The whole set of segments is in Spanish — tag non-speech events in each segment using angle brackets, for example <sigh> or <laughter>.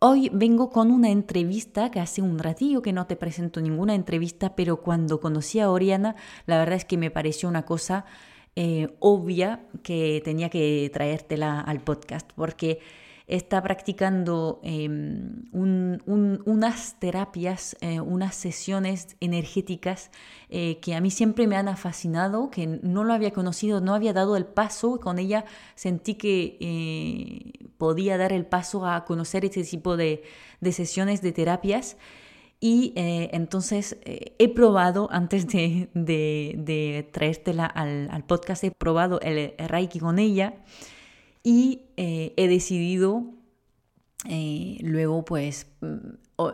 Hoy vengo con una entrevista que hace un ratillo que no te presento ninguna entrevista, pero cuando conocí a Oriana, la verdad es que me pareció una cosa eh, obvia que tenía que traértela al podcast, porque está practicando em, unas terapias, eh, unas sesiones energéticas eh, que a mí siempre me han fascinado, que no lo había conocido, no había dado el paso, con ella sentí que eh, podía dar el paso a conocer este tipo de, sesiones de terapias. Y entonces he probado, antes de, de, traértela al, al, podcast, he probado el Reiki con ella y eh, he decidido eh, luego pues mm,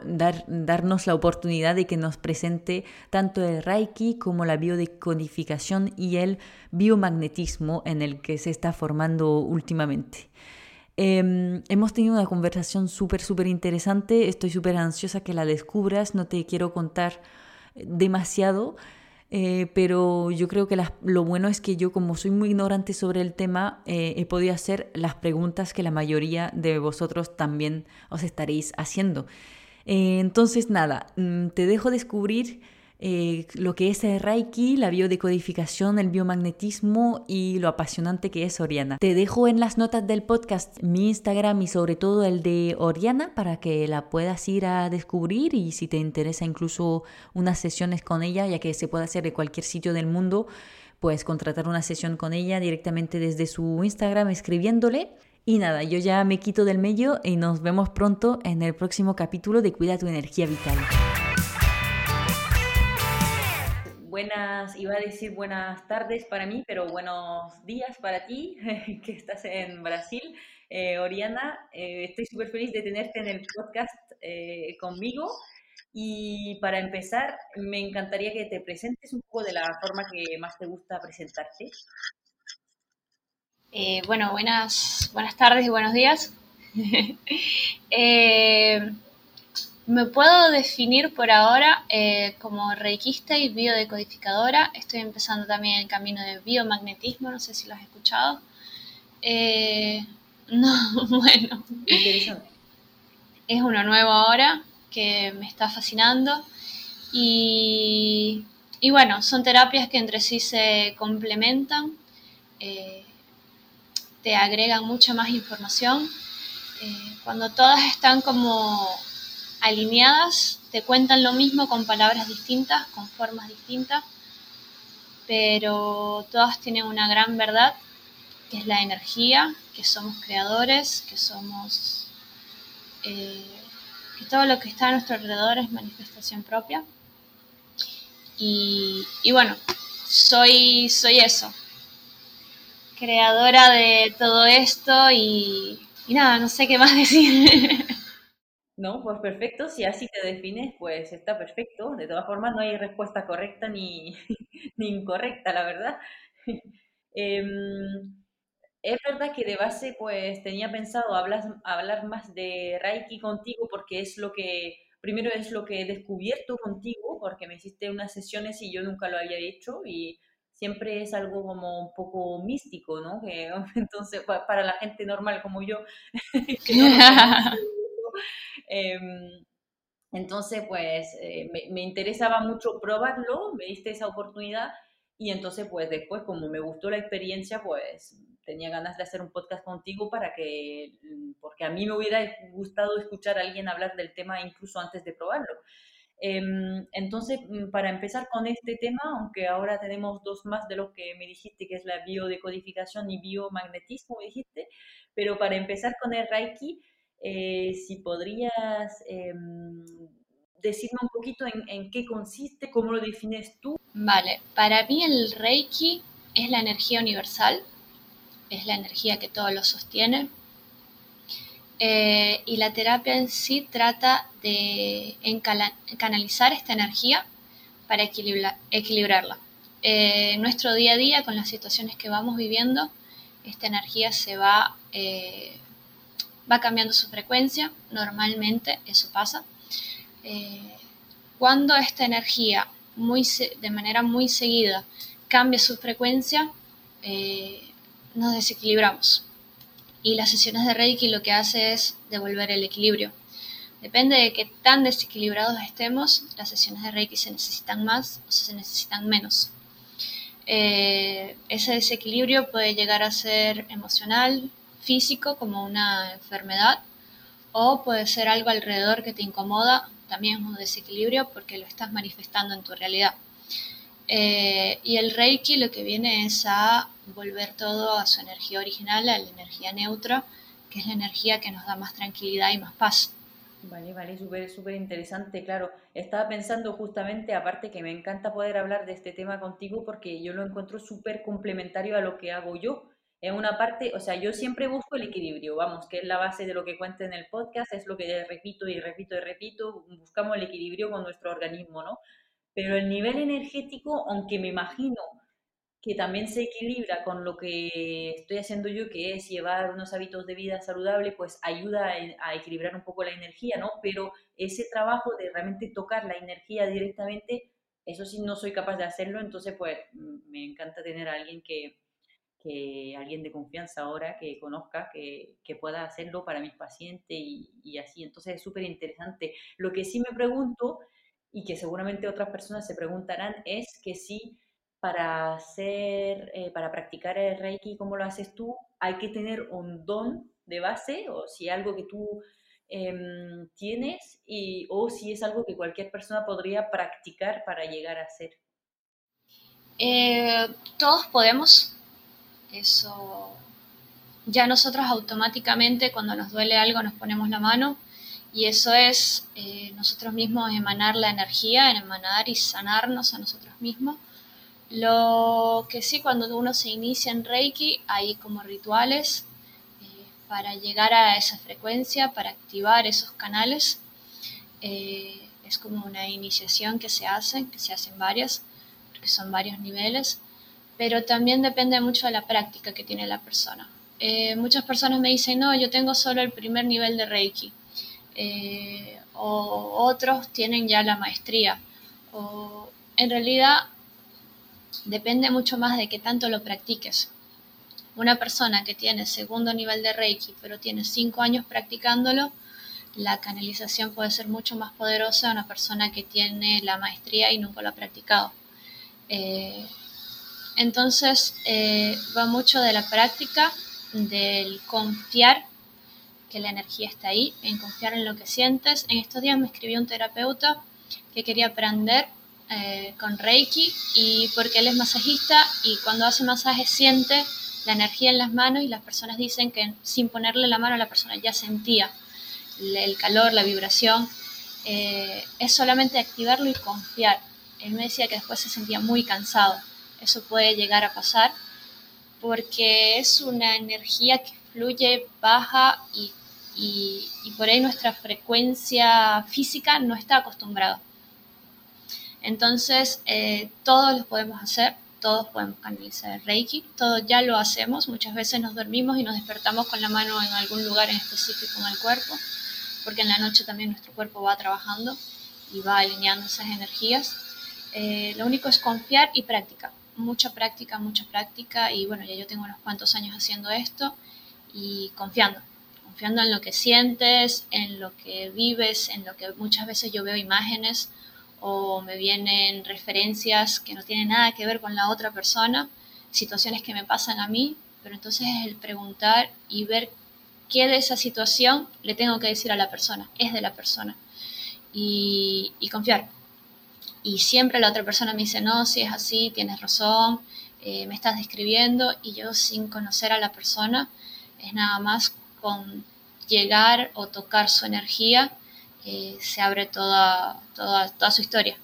dar, darnos la oportunidad de que nos presente tanto el Reiki como la biodecodificación y el biomagnetismo en el que se está formando últimamente. Em, hemos tenido una conversación súper, súper interesante. Estoy súper ansiosa que la descubras. No te quiero contar demasiado, eh, pero yo creo que lo bueno es que yo, como soy muy ignorante sobre el tema, eh, he podido hacer las preguntas que la mayoría de vosotros también os estaréis haciendo. Eh, entonces, nada, mm, te dejo descubrir eh, lo que es el Reiki, la biodecodificación, el biomagnetismo y lo apasionante que es Oriana. Te dejo en las notas del podcast mi Instagram y sobre todo el de Oriana para que la puedas ir a descubrir y si te interesa incluso unas sesiones con ella, ya que se puede hacer de cualquier sitio del mundo, puedes contratar una sesión con ella directamente desde su Instagram escribiéndole. Y nada, yo ya me quito del medio y nos vemos pronto en el próximo capítulo de Cuida tu energía vital buenas, iba a decir buenas tardes para mí, pero buenos días para ti, <laughs> que estás en Brasil. Eh, Oriana, eh, estoy súper feliz de tenerte en el podcast eh, conmigo. Y para empezar, me encantaría que te presentes un poco de la forma que más te gusta presentarte. bueno, buenas, buenas tardes y buenos días. <laughs> Me puedo definir por ahora eh, como reikista y biodecodificadora. Estoy empezando también el camino de biomagnetismo, no sé si lo has escuchado. Eh, <laughs> no, <laughs> bueno. Es uno nuevo ahora que me está fascinando. Y, bueno, son terapias que entre sí se complementan, eh, te agregan mucha más información. cuando todas están como alineadas, te cuentan lo mismo con palabras distintas, con formas distintas, pero todas tienen una gran verdad, que es la energía, que somos creadores, que somos... Eh, que todo lo que está a nuestro alrededor es manifestación propia. Y, bueno, soy, soy eso, creadora de todo esto y, y nada, no sé qué más <laughs> decir. No, pues perfecto, si así te defines, pues está perfecto. De todas formas, no hay respuesta correcta ni, <laughs> incorrecta, la verdad. <laughs> Em, es verdad que de base, pues tenía pensado hablar, hablar más de Reiki contigo porque es lo que, primero es lo que he descubierto contigo, porque me hiciste unas sesiones y yo nunca lo había hecho y siempre es algo como un poco místico, ¿no? Que, <laughs> entonces, para la gente normal como yo, que no Em, entonces, pues eh, me, interesaba mucho probarlo, me diste esa oportunidad y entonces, pues después, como me gustó la experiencia, pues tenía ganas de hacer un podcast contigo para que, porque a mí me hubiera gustado escuchar a alguien hablar del tema incluso antes de probarlo. Em, entonces, mm, para empezar con este tema, aunque ahora tenemos dos más de lo que me dijiste, que es la biodecodificación y biomagnetismo, me dijiste, pero para empezar con el Reiki, eh, si podrías em, decirme un poquito en, qué consiste, cómo lo defines tú. Vale, para mí el Reiki es la energía universal, es la energía que todo lo sostiene. Eh, y la terapia en sí trata de canalizar esta energía para equilibrarla. Eh, en nuestro día a día, con las situaciones que vamos viviendo, esta energía se va, eh, va cambiando su frecuencia, normalmente eso pasa. Eh, cuando esta energía muy, de manera muy seguida cambia su frecuencia, nos desequilibramos. Y las sesiones de Reiki lo que hace es devolver el equilibrio. Depende de qué tan desequilibrados estemos, las sesiones de Reiki se necesitan más o se necesitan menos. Eh, ese desequilibrio puede llegar a ser emocional, físico, como una enfermedad, o puede ser algo alrededor que te incomoda, también un desequilibrio porque lo estás manifestando en tu realidad. Eh, y el Reiki lo que viene es a volver todo a su energía original, a la energía neutra, que es la energía que nos da más tranquilidad y más paz. Vale, vale, súper, súper interesante, claro. Estaba pensando justamente, aparte que me encanta poder hablar de este tema contigo porque yo lo encuentro súper complementario a lo que hago yo. En una parte, o sea, yo siempre busco el equilibrio, vamos, que es la base de lo que cuento en el podcast, es lo que repito y repito y repito, buscamos el equilibrio con nuestro organismo, ¿no? Pero el nivel energético, aunque me imagino que también se equilibra con lo que estoy haciendo yo, que es llevar unos hábitos de vida saludable, pues ayuda a, equilibrar un poco la energía, ¿no? Pero ese trabajo de realmente tocar la energía directamente, eso sí no soy capaz de hacerlo, entonces pues me encanta tener a alguien que, que alguien de confianza ahora, que conozca, que, que pueda hacerlo para mis pacientes y, y así. Entonces es súper interesante. Lo que sí me pregunto, y que seguramente otras personas se preguntarán, es que si para hacer, eh, para practicar el Reiki como lo haces tú, hay que tener un don de base o si algo que tú em, tienes y, o si es algo que cualquier persona podría practicar para llegar a hacer. Eh, todos podemos, eso ya nosotros automáticamente cuando nos duele algo nos ponemos la mano. Y eso es eh, nosotros mismos emanar la energía, emanar y sanarnos a nosotros mismos. Lo que sí, cuando uno se inicia en Reiki, hay como rituales eh, para llegar a esa frecuencia, para activar esos canales. Eh, es como una iniciación que se hace, que se hacen varias, porque son varios niveles, pero también depende mucho de la práctica que tiene la persona. Eh, muchas personas me dicen, no, yo tengo solo el primer nivel de Reiki, o otros tienen ya la maestría, o en realidad depende mucho más de qué tanto lo practiques. Una persona que tiene segundo nivel de Reiki, pero tiene cinco años practicándolo, la canalización puede ser mucho más poderosa a una persona que tiene la maestría y nunca lo ha practicado. Eh, entonces, eh, va mucho de la práctica, del confiar que la energía está ahí, en confiar en lo que sientes. En estos días me escribió un terapeuta que quería aprender eh, con Reiki y porque él es masajista y cuando hace masaje siente la energía en las manos y las personas dicen que sin ponerle la mano a la persona ya sentía el calor, la vibración. Eh, es solamente activarlo y confiar. Él me decía que después se sentía muy cansado. Eso puede llegar a pasar porque es una energía que fluye, baja y, y por ahí nuestra frecuencia física no está acostumbrada. Entonces, eh, todos lo podemos hacer, todos podemos canalizar el Reiki, todos ya lo hacemos, muchas veces nos dormimos y nos despertamos con la mano en algún lugar en específico en el cuerpo, porque en la noche también nuestro cuerpo va trabajando y va alineando esas energías. Eh, lo único es confiar y práctica, mucha práctica, mucha práctica y bueno, ya yo tengo unos cuantos años haciendo esto y confiando, confiando en lo que sientes, en lo que vives, en lo que muchas veces yo veo imágenes o me vienen referencias que no tienen nada que ver con la otra persona, situaciones que me pasan a mí, pero entonces es el preguntar y ver qué de esa situación le tengo que decir a la persona, es de la persona, y, confiar. Y siempre la otra persona me dice, no, si es así, tienes razón, eh, me estás describiendo, y yo sin conocer a la persona, es nada más con llegar o tocar su energía eh, se abre toda, toda, toda su historia.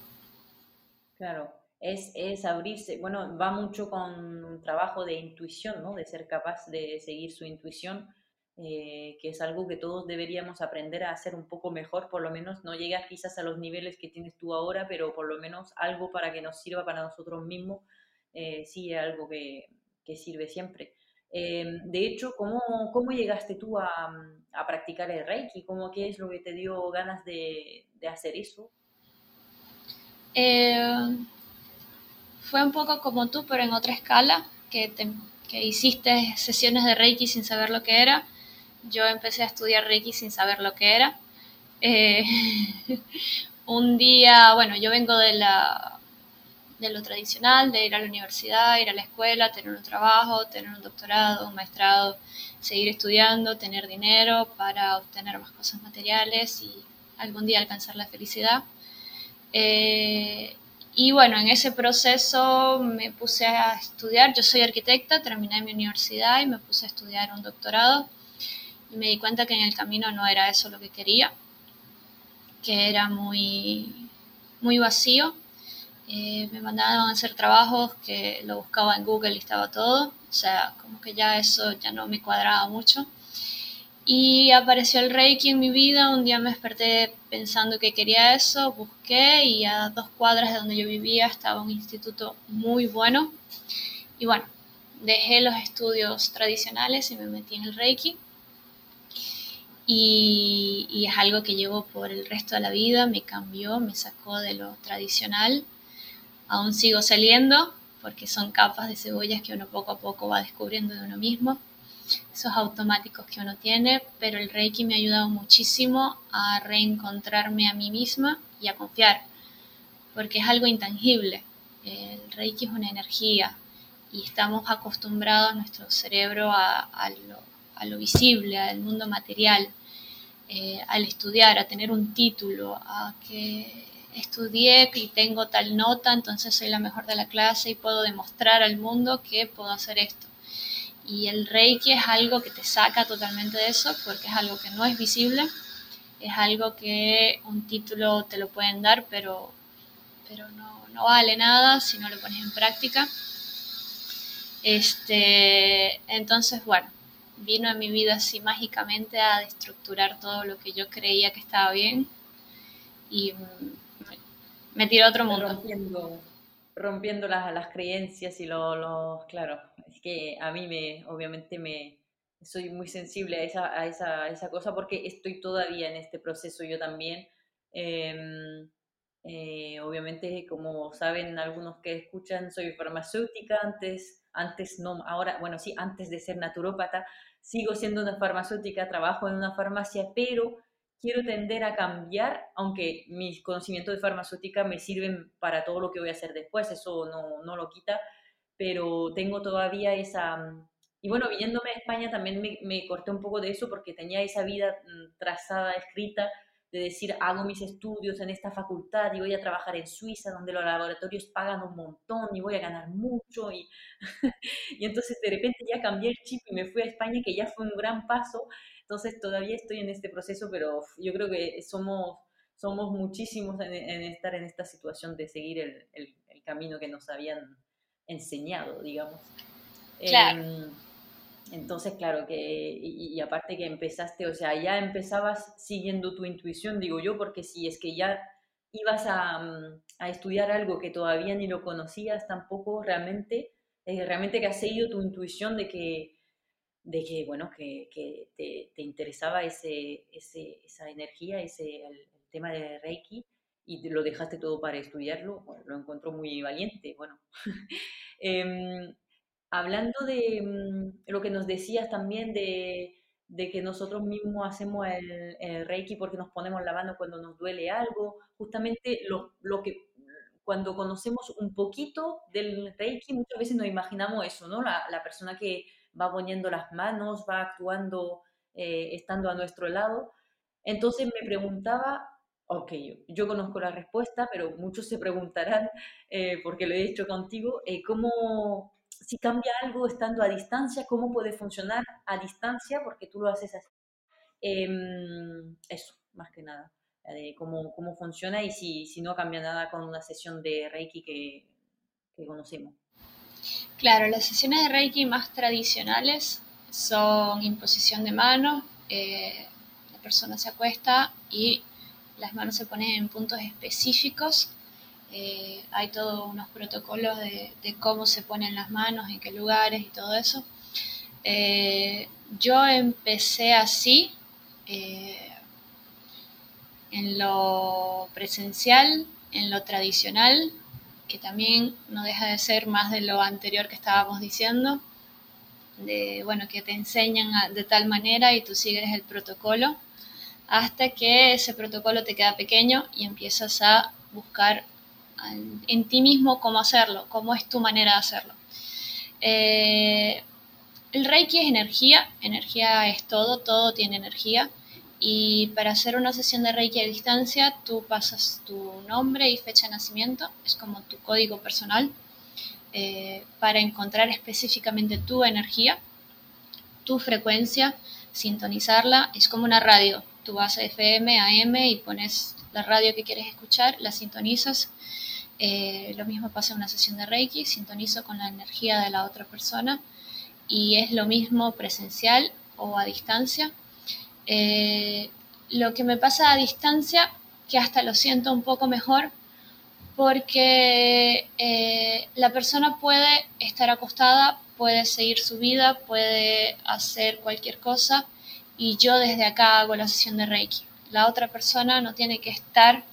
Claro, es, es, abrirse, bueno, va mucho con un trabajo de intuición, ¿no? De ser capaz de seguir su intuición. Eh, que es algo que todos deberíamos aprender a hacer un poco mejor, por lo menos no llegas quizás a los niveles que tienes tú ahora, pero por lo menos algo para que nos sirva para nosotros mismos, eh, sí es algo que, que sirve siempre. Eh, de hecho, ¿cómo, ¿cómo, llegaste tú a, a, practicar el Reiki? ¿Cómo, ¿Qué es lo que te dio ganas de, de hacer eso? fue un poco como tú, pero en otra escala, que, te, que hiciste sesiones de Reiki sin saber lo que era yo empecé a estudiar Reiki sin saber lo que era. Eh, <laughs> un día, bueno, yo vengo de, la, de lo tradicional, de ir a la universidad, ir a la escuela, tener un trabajo, tener un doctorado, un maestrado, seguir estudiando, tener dinero para obtener más cosas materiales y algún día alcanzar la felicidad. Eh, y bueno, en ese proceso me puse a estudiar, yo soy arquitecta, terminé mi universidad y me puse a estudiar un doctorado y me di cuenta que en el camino no era eso lo que quería, que era muy, muy vacío. Eh, me mandaban a hacer trabajos que lo buscaba en Google y estaba todo, o sea, como que ya eso ya no me cuadraba mucho. Y apareció el Reiki en mi vida, un día me desperté pensando que quería eso, busqué y a dos cuadras de donde yo vivía estaba un instituto muy bueno. Y bueno, dejé los estudios tradicionales y me metí en el Reiki y, es algo que llevo por el resto de la vida, me cambió, me sacó de lo tradicional. Aún sigo saliendo porque son capas de cebollas que uno poco a poco va descubriendo de uno mismo, esos automáticos que uno tiene, pero el Reiki me ha ayudado muchísimo a reencontrarme a mí misma y a confiar, porque es algo intangible. El Reiki es una energía y estamos acostumbrados nuestro cerebro a, a lo a lo visible, al mundo material, eh, al estudiar, a tener un título, a que estudié y tengo tal nota, entonces soy la mejor de la clase y puedo demostrar al mundo que puedo hacer esto. Y el Reiki es algo que te saca totalmente de eso porque es algo que no es visible, es algo que un título te lo pueden dar, pero, pero no, no vale nada si no lo pones en práctica. Este, entonces, bueno, vino a mi vida así mágicamente a destructurar todo lo que yo creía que estaba bien y mm, me tiró a otro mundo. Rompiendo, rompiendo las, las creencias y los, claro, es que a mí me, obviamente me, soy muy sensible a esa, a esa, esa cosa porque estoy todavía en este proceso yo también. Em, eh, obviamente, como saben algunos que escuchan, soy farmacéutica antes, antes no, ahora, bueno, sí, antes de ser naturópata, sigo siendo una farmacéutica, trabajo en una farmacia, pero quiero tender a cambiar, aunque mis conocimientos de farmacéutica me sirven para todo lo que voy a hacer después, eso no, no lo quita, pero tengo todavía esa... Y bueno, viniéndome a España también me, me corté un poco de eso porque tenía esa vida mm, trazada, escrita, de decir, hago mis estudios en esta facultad y voy a trabajar en Suiza, donde los laboratorios pagan un montón y voy a ganar mucho. Y, <laughs> y entonces de repente ya cambié el chip y me fui a España, que ya fue un gran paso. Entonces todavía estoy en este proceso, pero yo creo que somos, somos muchísimos en, estar en esta situación de seguir el, el, camino que nos habían enseñado, digamos. Claro. Em, entonces, claro, que, y, aparte que empezaste, o sea, ya empezabas siguiendo tu intuición, digo yo, porque si es que ya ibas a, mm, a estudiar algo que todavía ni lo conocías tampoco, realmente, eh, realmente que has seguido tu intuición de que, de que bueno, que, te, te, interesaba ese, ese, esa energía, ese, el, tema de Reiki, y lo dejaste todo para estudiarlo, lo encuentro muy valiente, bueno. <laughs> eh, Hablando de mm, lo que nos decías también de, que nosotros mismos hacemos el, Reiki porque nos ponemos la mano cuando nos duele algo, justamente lo, lo, que cuando conocemos un poquito del Reiki muchas veces nos imaginamos eso, ¿no? La, la persona que va poniendo las manos, va actuando, eh, estando a nuestro lado. Entonces me preguntaba, ok, yo, yo, conozco la respuesta, pero muchos se preguntarán, eh, porque lo he hecho contigo, eh, ¿cómo, si cambia algo estando a distancia, cómo puede funcionar a distancia, porque tú lo haces así. Em, eso, más que nada, de cómo, cómo funciona y si, si, no cambia nada con una sesión de Reiki que, que conocemos. Claro, las sesiones de Reiki más tradicionales son imposición de manos, eh, la persona se acuesta y las manos se ponen en puntos específicos. Eh, hay todos unos protocolos de, cómo se ponen las manos, en qué lugares y todo eso. Eh, yo empecé así, en lo presencial, en lo tradicional, que también no deja de ser más de lo anterior que estábamos diciendo, de, bueno, que te enseñan de tal manera y tú sigues el protocolo, hasta que ese protocolo te queda pequeño y empiezas a buscar en ti mismo cómo hacerlo, cómo es tu manera de hacerlo. Eh, el Reiki es energía, energía es todo, todo tiene energía. Y para hacer una sesión de Reiki a distancia, tú pasas tu nombre y fecha de nacimiento, es como tu código personal, eh, para encontrar específicamente tu energía, tu frecuencia, sintonizarla. Es como una radio. Tú vas a FM, AM y pones la radio que quieres escuchar, la sintonizas. Eh, lo mismo pasa en una sesión de Reiki, sintonizo con la energía de la otra persona y es lo mismo presencial o a distancia eh, lo que me pasa a distancia, que hasta lo siento un poco mejor, porque eh, la persona puede estar acostada, puede seguir su vida, puede hacer cualquier cosa y yo desde acá hago la sesión de Reiki. La otra persona no tiene que estar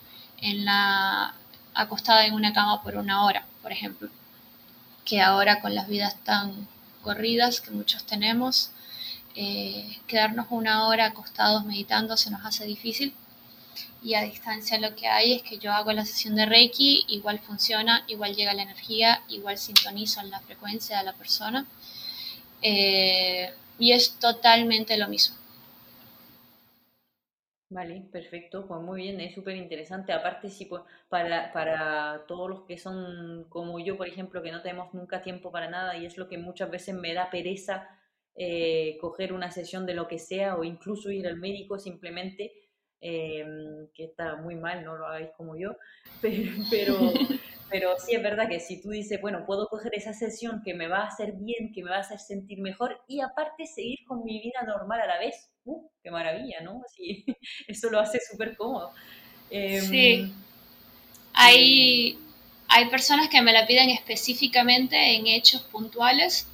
en la, acostada en una cama por una hora, por ejemplo, que ahora con las vidas tan corridas que muchos tenemos, eh, quedarnos una hora acostados meditando se nos hace difícil y a distancia lo que hay es que yo hago la sesión de Reiki, igual funciona, igual llega la energía, igual sintonizo la frecuencia de la persona eh, y es totalmente lo mismo. Vale, perfecto, pues muy bien, es súper interesante. Aparte, sí, pues para, para todos los que son como yo, por ejemplo, que no tenemos nunca tiempo para nada y es lo que muchas veces me da pereza eh, coger una sesión de lo que sea o incluso ir al médico simplemente, eh, que está muy mal, no lo hagáis como yo, <laughs> pero, pero, sí es verdad que si tú dices, bueno, puedo coger esa sesión que me va a hacer bien, que me va a hacer sentir mejor y aparte seguir con mi vida normal a la vez, ¡uh! ¡Qué maravilla, ¿no? Sí, <laughs> eso lo hace súper cómodo. Em, sí. Hay, hay personas que me la piden específicamente en hechos puntuales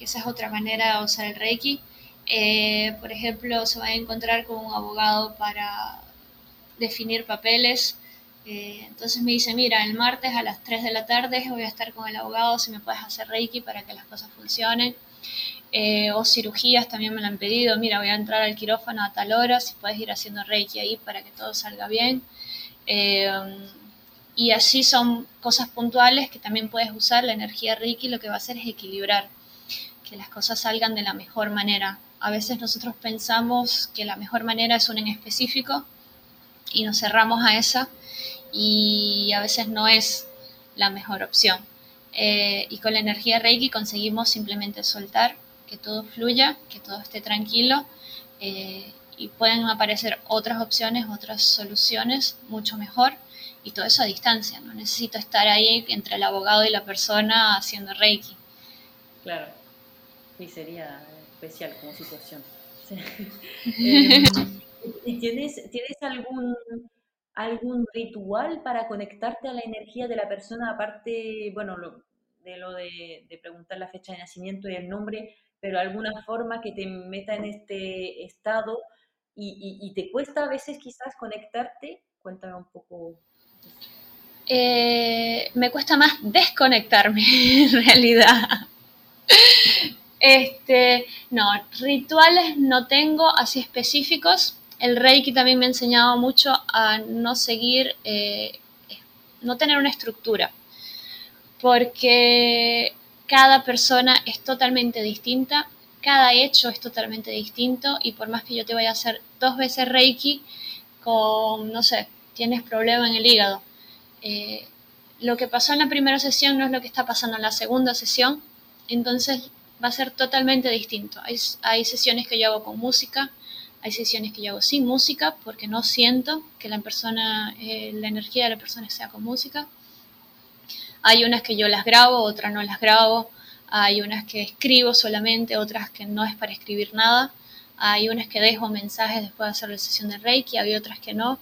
que esa es otra manera de usar el Reiki. Eh, por ejemplo, se va a encontrar con un abogado para definir papeles. Eh, entonces me dice, mira, el martes a las 3 de la tarde voy a estar con el abogado, si me puedes hacer Reiki para que las cosas funcionen. Eh, o cirugías también me lo han pedido, mira, voy a entrar al quirófano a tal hora, si puedes ir haciendo Reiki ahí para que todo salga bien. y así son cosas puntuales que también puedes usar. La energía Reiki lo que va a hacer es equilibrar que las cosas salgan de la mejor manera. A veces nosotros pensamos que la mejor manera es una en específico y nos cerramos a esa y a veces no es la mejor opción. Eh, y con la energía Reiki conseguimos simplemente soltar, que todo fluya, que todo esté tranquilo eh, y pueden aparecer otras opciones, otras soluciones mucho mejor y todo eso a distancia. No necesito estar ahí entre el abogado y la persona haciendo Reiki. Claro. Sí, sería especial como situación. <laughs> Em, ¿Y tienes, tienes algún, algún ritual para conectarte a la energía de la persona, aparte, bueno, de lo de, preguntar la fecha de nacimiento y el nombre, pero alguna forma que te meta en este estado y, te cuesta a veces quizás conectarte? Cuéntame un poco. Eh, me cuesta más desconectarme <laughs> en realidad. Este, no, rituales no tengo así específicos. El Reiki también me ha enseñado mucho a no seguir, eh, no tener una estructura, porque cada persona es totalmente distinta, cada hecho es totalmente distinto y por más que yo te vaya a hacer dos veces Reiki con, no sé, tienes problema en el hígado, eh, lo que pasó en la primera sesión no es lo que está pasando en la segunda sesión, entonces va a ser totalmente distinto. Hay, sesiones que yo hago con música, hay sesiones que yo hago sin música porque no siento que la eh, la energía de la persona sea con música. Hay unas que yo las grabo, otras no las grabo. hay unas que escribo solamente, otras que no es para escribir nada, hay unas que dejo mensajes después de hacer la sesión de Reiki, hay otras que no.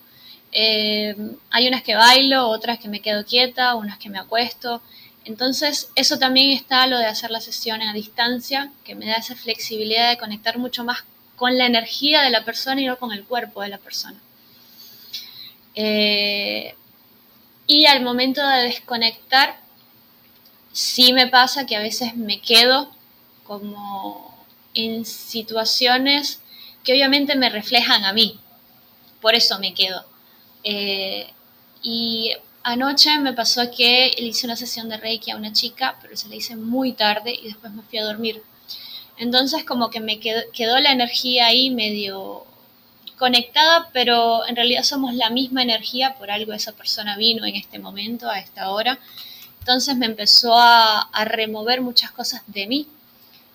Eh, hay unas que bailo, otras que me quedo quieta, unas que me acuesto. Entonces, eso también está lo de hacer la sesión a distancia, que me da esa flexibilidad de conectar mucho más con la energía de la persona y no con el cuerpo de la persona. Eh, y al momento de desconectar, sí me pasa que a veces me quedo como en situaciones que obviamente me reflejan a mí. Por eso me quedo. Eh, y anoche me pasó que le hice una sesión de Reiki a una chica, pero se la hice muy tarde y después me fui a dormir. Entonces como que me quedó, la energía ahí medio conectada, pero en realidad somos la misma energía, por algo esa persona vino en este momento, a esta hora. Entonces me empezó a, remover muchas cosas de mí.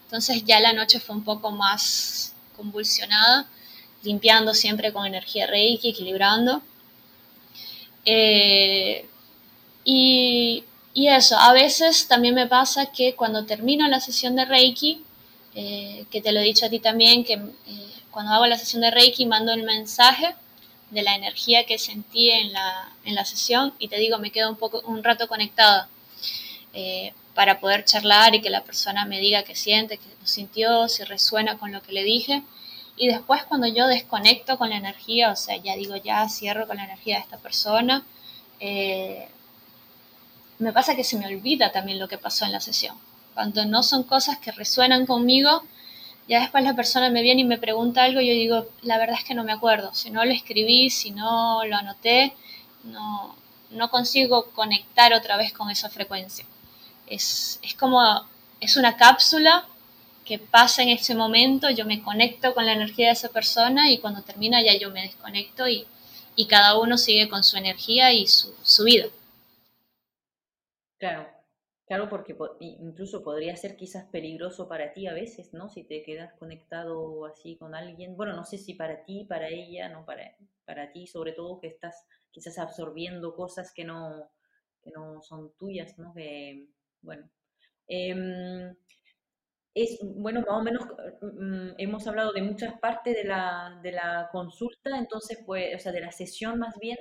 Entonces ya la noche fue un poco más convulsionada, limpiando siempre con energía Reiki, equilibrando. Eh, y, y, eso, a veces también me pasa que cuando termino la sesión de Reiki, eh, que te lo he dicho a ti también, que eh, cuando hago la sesión de Reiki mando el mensaje de la energía que sentí en la, en la sesión y te digo, me quedo un, poco, un rato conectada para poder charlar y que la persona me diga qué siente, qué sintió, si resuena con lo que le dije. Y después cuando yo desconecto con la energía, o sea, ya digo, ya cierro con la energía de esta persona, eh, me pasa que se me olvida también lo que pasó en la sesión. Cuando no son cosas que resuenan conmigo, ya después la persona me viene y me pregunta algo y yo digo, la verdad es que no me acuerdo. Si no lo escribí, si no lo anoté, no, no consigo conectar otra vez con esa frecuencia. Es, es como, es una cápsula que pasa en ese momento, yo me conecto con la energía de esa persona y cuando termina ya yo me desconecto y, y cada uno sigue con su energía y su, su, vida. Claro, claro, porque incluso podría ser quizás peligroso para ti a veces, ¿no? Si te quedas conectado así con alguien, bueno, no sé si para ti, para ella, no para, para ti, sobre todo que estás quizás absorbiendo cosas que no, que no son tuyas, ¿no? Que, bueno. Eh, es, bueno, más o menos mm, hemos hablado de muchas partes de la, de la consulta, entonces, pues, o sea, de la sesión más bien,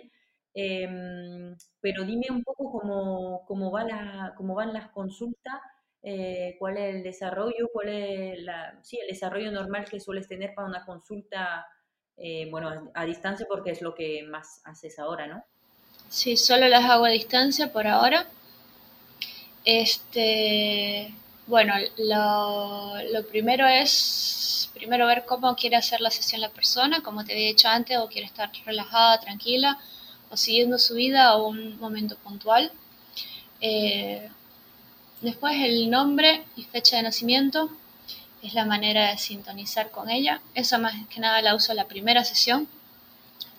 em, pero dime un poco cómo, cómo, va la, cómo van las consultas, eh, cuál es el desarrollo, cuál es la, sí, el desarrollo normal que sueles tener para una consulta, eh, bueno, a, a distancia, porque es lo que más haces ahora, ¿no? Sí, solo las hago a distancia por ahora. Este, bueno, lo, primero es primero ver cómo quiere hacer la sesión la persona, como te había dicho antes, o quiere estar relajada, tranquila, o siguiendo su vida a un momento puntual. Eh, después el nombre y fecha de nacimiento es la manera de sintonizar con ella. Esa más que nada la uso en la primera sesión,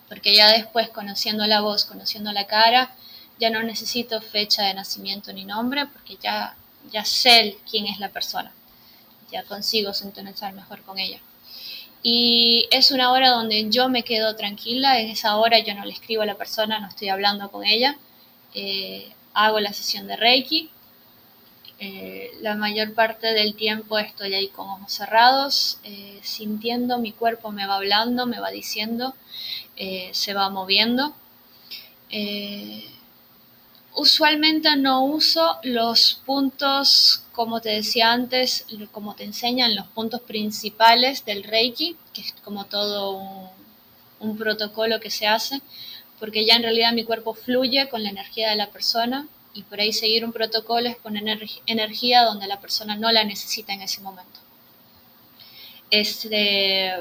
porque ya después conociendo la voz, conociendo la cara, ya no necesito fecha de nacimiento ni nombre, porque ya ya sé quién es la persona, ya consigo sintonizar mejor con ella. Y es una hora donde yo me quedo tranquila, en esa hora yo no le escribo a la persona, no estoy hablando con ella, eh, hago la sesión de Reiki, eh, la mayor parte del tiempo estoy ahí con ojos cerrados, eh, sintiendo, mi cuerpo me va hablando, me va diciendo, se va moviendo usualmente no uso los puntos, como te decía antes, como te enseñan los puntos principales del Reiki, que es como todo un, protocolo que se hace, porque ya en realidad mi cuerpo fluye con la energía de la persona y por ahí seguir un protocolo es poner energía donde la persona no la necesita en ese momento. Este,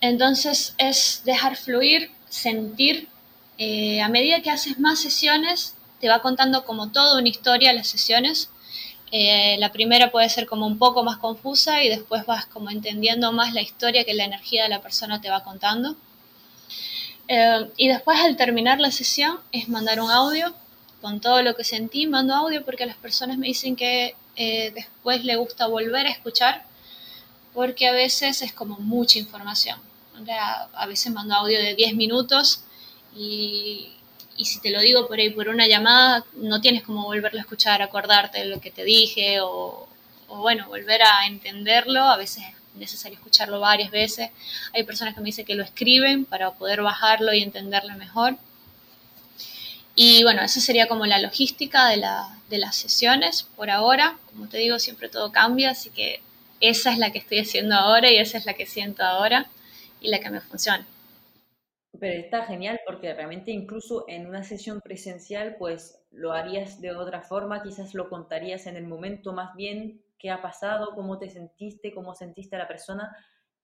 entonces es dejar fluir, sentir eh, a medida que haces más sesiones, te va contando como toda una historia las sesiones. Eh, la primera puede ser como un poco más confusa y después vas como entendiendo más la historia que la energía de la persona te va contando. Eh, y después al terminar la sesión es mandar un audio con todo lo que sentí, mando audio porque las personas me dicen que después le gusta volver a escuchar porque a veces es como mucha información. a veces mando audio de 10 minutos y, y si te lo digo por ahí por una llamada, no tienes como volverlo a escuchar, acordarte de lo que te dije o, o bueno, volver a entenderlo. A veces es necesario escucharlo varias veces. Hay personas que me dicen que lo escriben para poder bajarlo y entenderlo mejor. Y bueno, esa sería como la logística de, la, de las sesiones por ahora. Como te digo, siempre todo cambia, así que esa es la que estoy haciendo ahora y esa es la que siento ahora y la que me funciona. Pero está genial porque realmente incluso en una sesión presencial pues lo harías de otra forma, quizás lo contarías en el momento más bien qué ha pasado, cómo te sentiste, cómo sentiste a la persona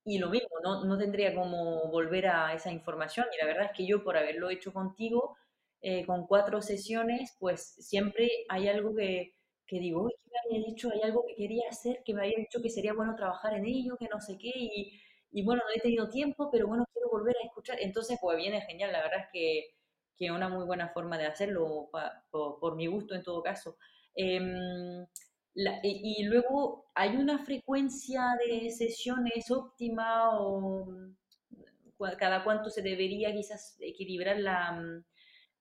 y lo mismo, no, no tendría como volver a esa información y la verdad es que yo por haberlo hecho contigo eh, con cuatro sesiones pues siempre hay algo que, que digo, uy, ¿qué me había dicho? Hay algo que quería hacer, que me había dicho que sería bueno trabajar en ello, que no sé qué y bueno, no he tenido tiempo, pero bueno, quiero volver a escuchar. Entonces, pues viene genial, la verdad es que, que una muy buena forma de hacerlo, por, mi gusto en todo caso. Em, y, luego, ¿hay una frecuencia de sesiones óptima o cada cuánto se debería quizás equilibrar la,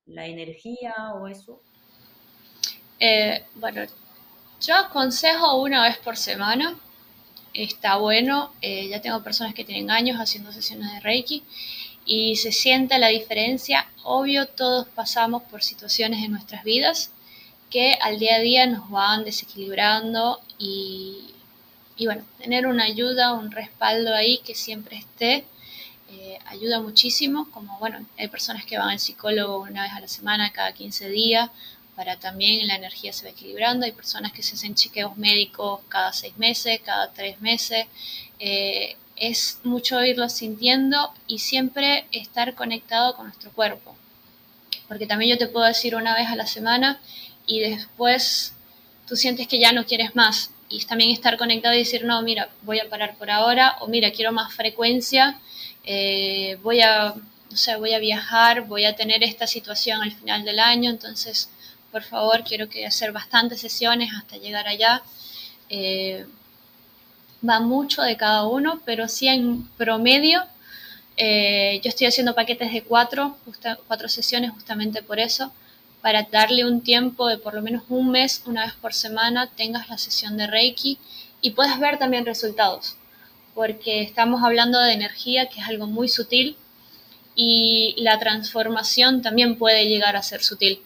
la energía o eso? Eh, bueno, yo aconsejo una vez por semana está bueno. Eh, ya tengo personas que tienen años haciendo sesiones de Reiki y se siente la diferencia. Obvio, todos pasamos por situaciones en nuestras vidas que al día a día nos van desequilibrando y, bueno, tener una ayuda, un respaldo ahí que siempre esté. Eh, ayuda muchísimo, como bueno, hay personas que van al psicólogo una vez a la semana, cada 15 días, para también la energía se va equilibrando. Hay personas que se hacen chequeos médicos cada seis meses, cada tres meses. Eh, es mucho irlo sintiendo y siempre estar conectado con nuestro cuerpo. Porque también yo te puedo decir una vez a la semana y después tú sientes que ya no quieres más. Y también estar conectado y decir, no, mira, voy a parar por ahora, o mira, quiero más frecuencia, eh, voy a, no sé, voy a viajar, voy a tener esta situación al final del año, entonces por favor, quiero que hacer bastantes sesiones hasta llegar allá. Eh, va mucho de cada uno, pero sí en promedio. Eh, yo estoy haciendo paquetes de cuatro, cuatro sesiones justamente por eso, para darle un tiempo de por lo menos un mes, una vez por semana, tengas la sesión de Reiki y puedas ver también resultados, porque estamos hablando de energía, que es algo muy sutil, y la transformación también puede llegar a ser sutil.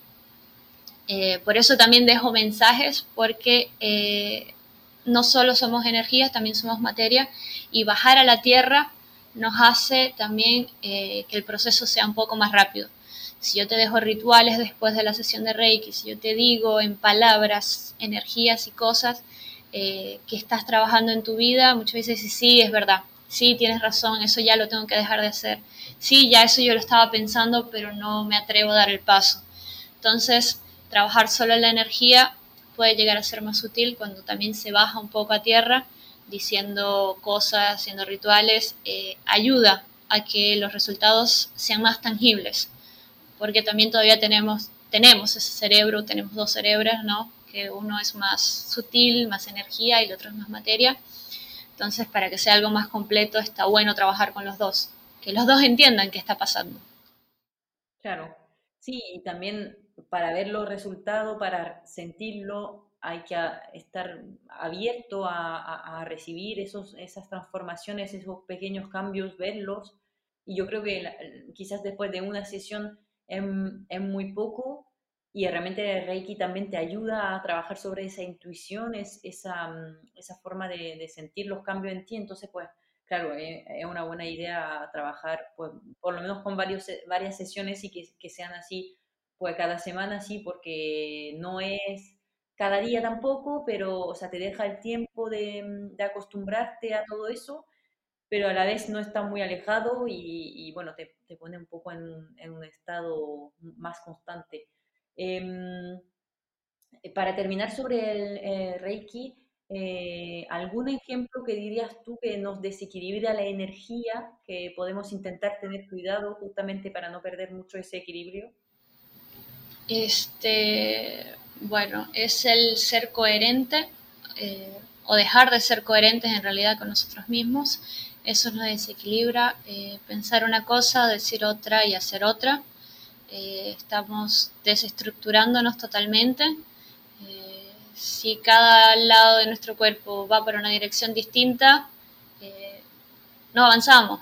Eh, por eso también dejo mensajes, porque eh, no solo somos energías, también somos materia, y bajar a la tierra nos hace también eh, que el proceso sea un poco más rápido. Si yo te dejo rituales después de la sesión de Reiki, si yo te digo en palabras, energías y cosas que estás trabajando en tu vida, muchas veces dices, sí, es verdad, sí, tienes razón, eso ya lo tengo que dejar de hacer. Sí, ya eso yo lo estaba pensando, pero no me atrevo a dar el paso. Entonces, trabajar solo la energía puede llegar a ser más útil cuando también se baja un poco a tierra, diciendo cosas, haciendo rituales, eh, ayuda a que los resultados sean más tangibles, porque también todavía tenemos, tenemos ese cerebro, tenemos dos cerebros, ¿no? Que uno es más sutil, más energía y el otro es más materia. Entonces, para que sea algo más completo, está bueno trabajar con los dos, que los dos entiendan qué está pasando. Claro, sí, y también para ver los resultados, para sentirlo, hay que estar abierto a, recibir esas transformaciones, esos pequeños cambios, verlos. Y yo creo que quizás después de una sesión es, muy poco y realmente Reiki también te ayuda a trabajar sobre esa intuición, esa, esa forma de, sentir los cambios en ti. Entonces, pues, claro, es, una buena idea trabajar pues, por lo menos con varias sesiones y que sean así pues cada semana sí, porque no es cada día tampoco, pero, o sea, te deja el tiempo de, mm, acostumbrarte a todo eso, pero a la vez no está muy alejado y, bueno, te, pone un poco en, un estado más constante. Em, para terminar sobre el eh, Reiki, eh, ¿algún ejemplo que dirías tú que nos desequilibra la energía, que podemos intentar tener cuidado justamente para no perder mucho ese equilibrio? Este, bueno, es el ser coherente eh, o dejar de ser coherentes en realidad con nosotros mismos. Eso nos desequilibra. Eh, pensar una cosa, decir otra y hacer otra. eh, estamos desestructurándonos totalmente. Si cada lado de nuestro cuerpo va para una dirección distinta, no avanzamos,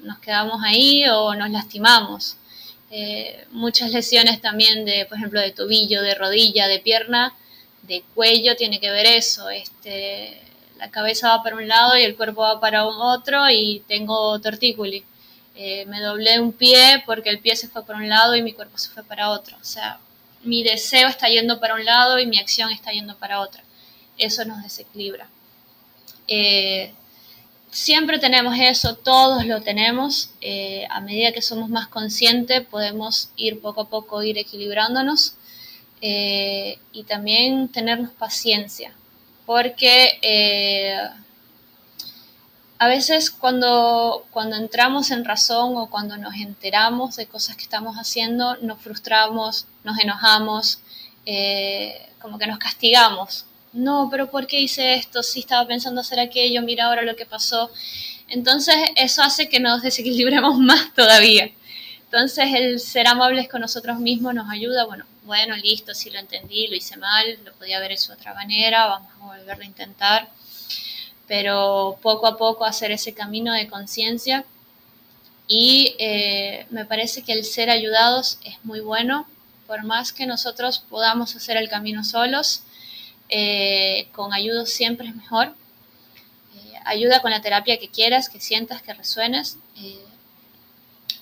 nos quedamos ahí o nos lastimamos. Muchas lesiones también de, por ejemplo, de tobillo, de rodilla, de pierna, de cuello, tiene que ver eso. Este, la cabeza va para un lado y el cuerpo va para otro y tengo tortícoli. Eh, me doblé un pie porque el pie se fue para un lado y mi cuerpo se fue para otro. O sea, mi deseo está yendo para un lado y mi acción está yendo para otro. Eso nos desequilibra. Eh, siempre tenemos eso, todos lo tenemos. Eh, a medida que somos más conscientes podemos ir poco a poco, ir equilibrándonos y también tenernos paciencia. Porque a veces cuando, cuando entramos en razón o cuando nos enteramos de cosas que estamos haciendo, nos frustramos, nos enojamos, eh, como que nos castigamos. No, pero ¿por qué hice esto? Si estaba pensando hacer aquello, mira ahora lo que pasó. Entonces eso hace que nos desequilibremos <laughs> más todavía. Entonces el ser amables con nosotros mismos nos ayuda, bueno, bueno, listo, si lo entendí, lo hice mal, lo podía haber hecho de otra manera, vamos a volver a intentar pero poco a poco hacer ese camino de conciencia y eh, me parece que el ser ayudados es muy bueno, por más que nosotros podamos hacer el camino solos, eh, con ayuda siempre es mejor. Eh, ayuda con la terapia que quieras, que sientas, que resuenes,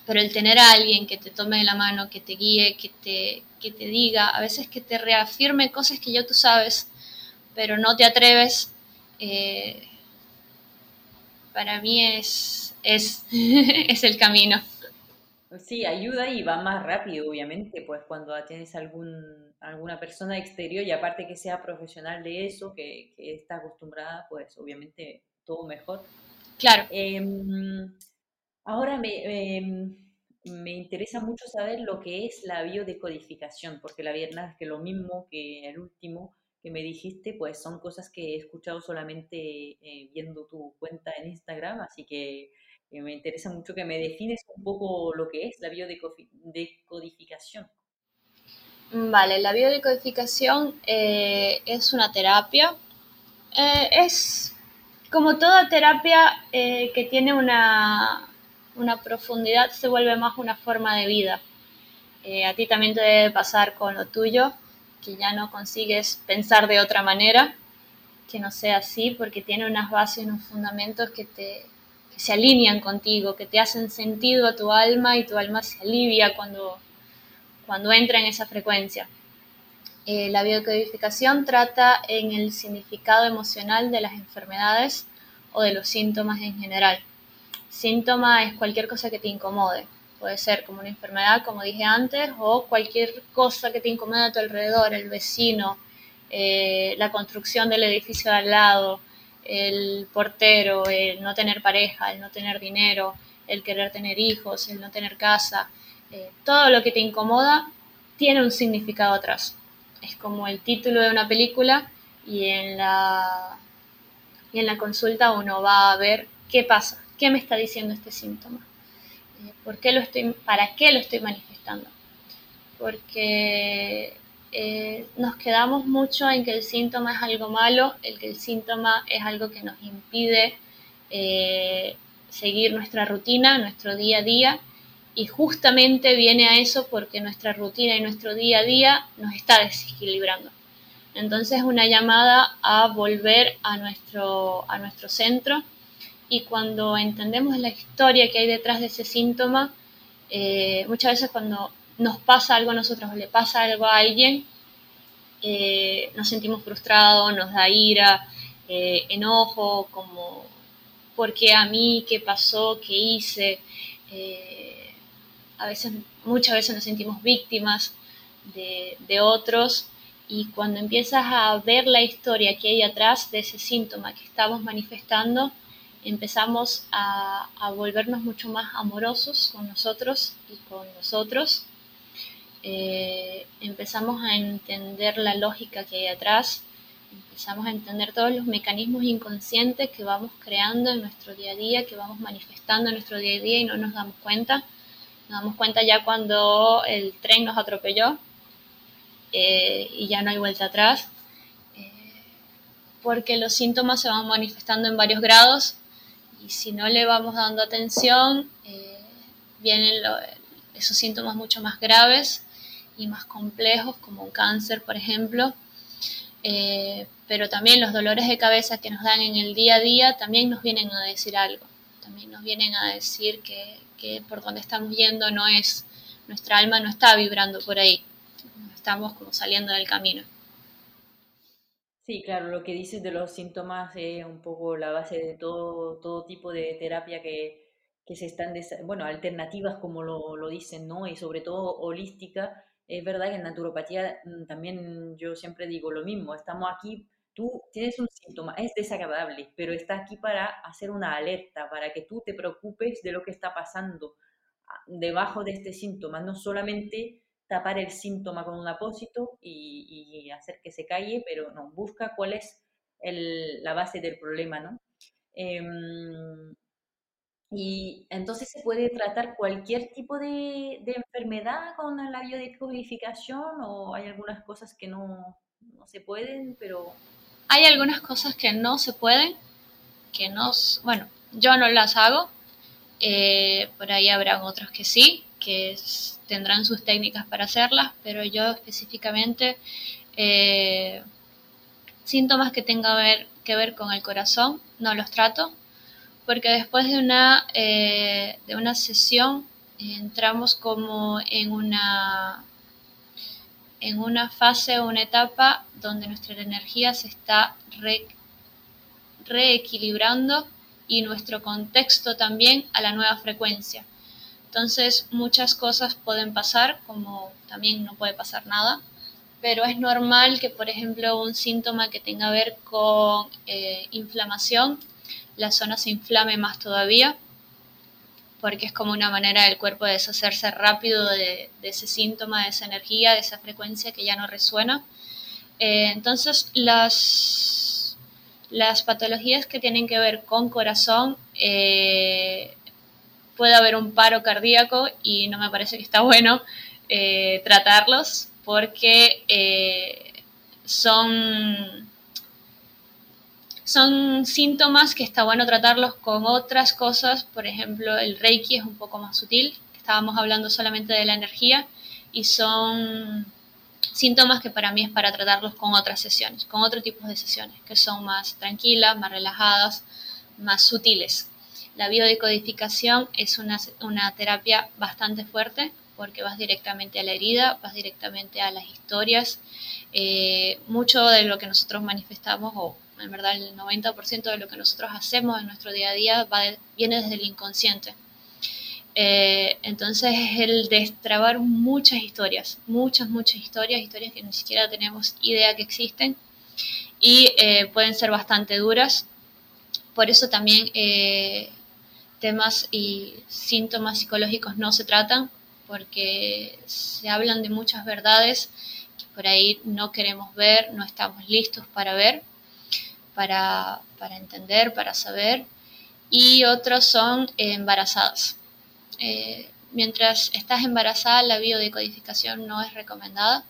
pero el tener a alguien que te tome de la mano, que te guíe, que te, que te diga, a veces que te reafirme cosas que ya tú sabes, pero no te atreves, para mí es, es, <laughs> es el camino. Sí, ayuda y va más rápido, obviamente, pues cuando tienes algún, alguna persona exterior y aparte que sea profesional de eso, que, está acostumbrada, pues obviamente todo mejor. Claro. Em, ahora me, em, me interesa mucho saber lo que es la biodecodificación, porque la verdad es que lo mismo que el último, que me dijiste, pues son cosas que he escuchado solamente eh, viendo tu cuenta en Instagram, así que eh, me interesa mucho que me defines un poco lo que es la biodecodificación. Vale, la biodecodificación eh, es una terapia. es como toda terapia que tiene una, una, profundidad, se vuelve más una forma de vida. a ti también te debe pasar con lo tuyo que ya no consigues pensar de otra manera, que no sea así, porque tiene unas bases, unos fundamentos que, te, se alinean contigo, que te hacen sentido a tu alma y tu alma se alivia cuando, cuando entra en esa frecuencia. Eh, la biocodificación trata en el significado emocional de las enfermedades o de los síntomas en general. Síntoma es cualquier cosa que te incomode, Puede ser como una enfermedad, como dije antes, o cualquier cosa que te incomode a tu alrededor, el vecino, eh, la construcción del edificio de al lado, el portero, el no tener pareja, el no tener dinero, el querer tener hijos, el no tener casa. Eh, todo lo que te incomoda tiene un significado atrás. Es como el título de una película y en la, y en la consulta uno va a ver qué pasa, qué me está diciendo este síntoma. ¿Por qué lo estoy, ¿Para qué lo estoy manifestando? Porque eh, nos quedamos mucho en que el síntoma es algo malo, el que el síntoma es algo que nos impide eh, seguir nuestra rutina, nuestro día a día, y justamente viene a eso porque nuestra rutina y nuestro día a día nos está desequilibrando. Entonces es una llamada a volver a nuestro, a nuestro centro, y cuando entendemos la historia que hay detrás de ese síntoma, eh, muchas veces cuando nos pasa algo a nosotros o le pasa algo a alguien, eh, nos sentimos frustrados, nos da ira, eh, enojo, como, ¿por qué a mí? ¿Qué pasó? ¿Qué hice? A veces, muchas veces nos sentimos víctimas de, de otros y cuando empiezas a ver la historia que hay atrás de ese síntoma que estamos manifestando, empezamos a, volvernos mucho más amorosos con nosotros y con nosotros. Eh, empezamos a entender la lógica que hay atrás, empezamos a entender todos los mecanismos inconscientes que vamos creando en nuestro día a día, que vamos manifestando en nuestro día a día y no nos damos cuenta. Nos damos cuenta ya cuando el tren nos atropelló eh, y ya no hay vuelta atrás, eh, porque los síntomas se van manifestando en varios grados y si no le vamos dando atención, eh, vienen esos síntomas mucho más graves y más complejos, como un cáncer, por ejemplo. pero también los dolores de cabeza que nos dan en el día a día también nos vienen a decir algo, también nos vienen a decir que, por donde estamos yendo no es, nuestra alma no está vibrando por ahí, estamos como saliendo del camino. Sí, claro, lo que dices de los síntomas es un poco la base de todo, todo tipo de terapia que, que se están, bueno, alternativas como lo, lo, dicen, ¿no? Y sobre todo holística. Es verdad que en naturopatía mm, también yo siempre digo lo mismo, estamos aquí, tú tienes un síntoma, es desagradable, pero está aquí para hacer una alerta, para que tú te preocupes de lo que está pasando ah, debajo de este síntoma, no solamente tapar el síntoma con un apósito y, hacer que se calle, pero no, busca cuál es la base del problema, ¿no? Em, y entonces se puede tratar cualquier tipo de, enfermedad con la biodecodificación o hay algunas cosas que no, se pueden, pero... Hay algunas cosas que no se pueden, que no, bueno, yo no las hago, eh, por ahí habrán otros que sí, que tendrán sus técnicas para hacerlas, pero yo específicamente eh, síntomas que tengan que ver con el corazón no los trato, porque después de una, eh, de una sesión entramos como en una, en una fase o una etapa donde nuestra energía se está reequilibrando y nuestro contexto también a la nueva frecuencia. Entonces muchas cosas pueden pasar, como también no puede pasar nada, pero es normal que, por ejemplo, un síntoma que tenga que ver con eh, inflamación, la zona se inflame más todavía, porque es como una manera del cuerpo de deshacerse rápido de, ese síntoma, de esa energía, de esa frecuencia que ya no resuena. Eh, entonces, las, las patologías que tienen que ver con corazón, eh, puede haber un paro cardíaco y no me parece que está bueno eh, tratarlos porque son, son síntomas que está bueno tratarlos con otras cosas, por ejemplo el reiki es un poco más sutil, estábamos hablando solamente de la energía y son síntomas que para mí es para tratarlos con otras sesiones, con otro tipo de sesiones, que son más tranquilas, más relajadas, más sutiles. La biodecodificación es una, terapia bastante fuerte porque vas directamente a la herida, vas directamente a las historias. Eh, mucho de lo que nosotros manifestamos, o en verdad el 90% de lo que nosotros hacemos en nuestro día a día, viene desde el inconsciente. Eh, entonces es el destrabar muchas historias, muchas, muchas historias, historias que ni siquiera tenemos idea que existen y eh, pueden ser bastante duras. Por eso también temas y síntomas psicológicos no se tratan porque se hablan de muchas verdades que por ahí no queremos ver, no estamos listos para ver, para, entender, para saber. Y otros son embarazadas. Eh, mientras estás embarazada, la biodecodificación no es recomendada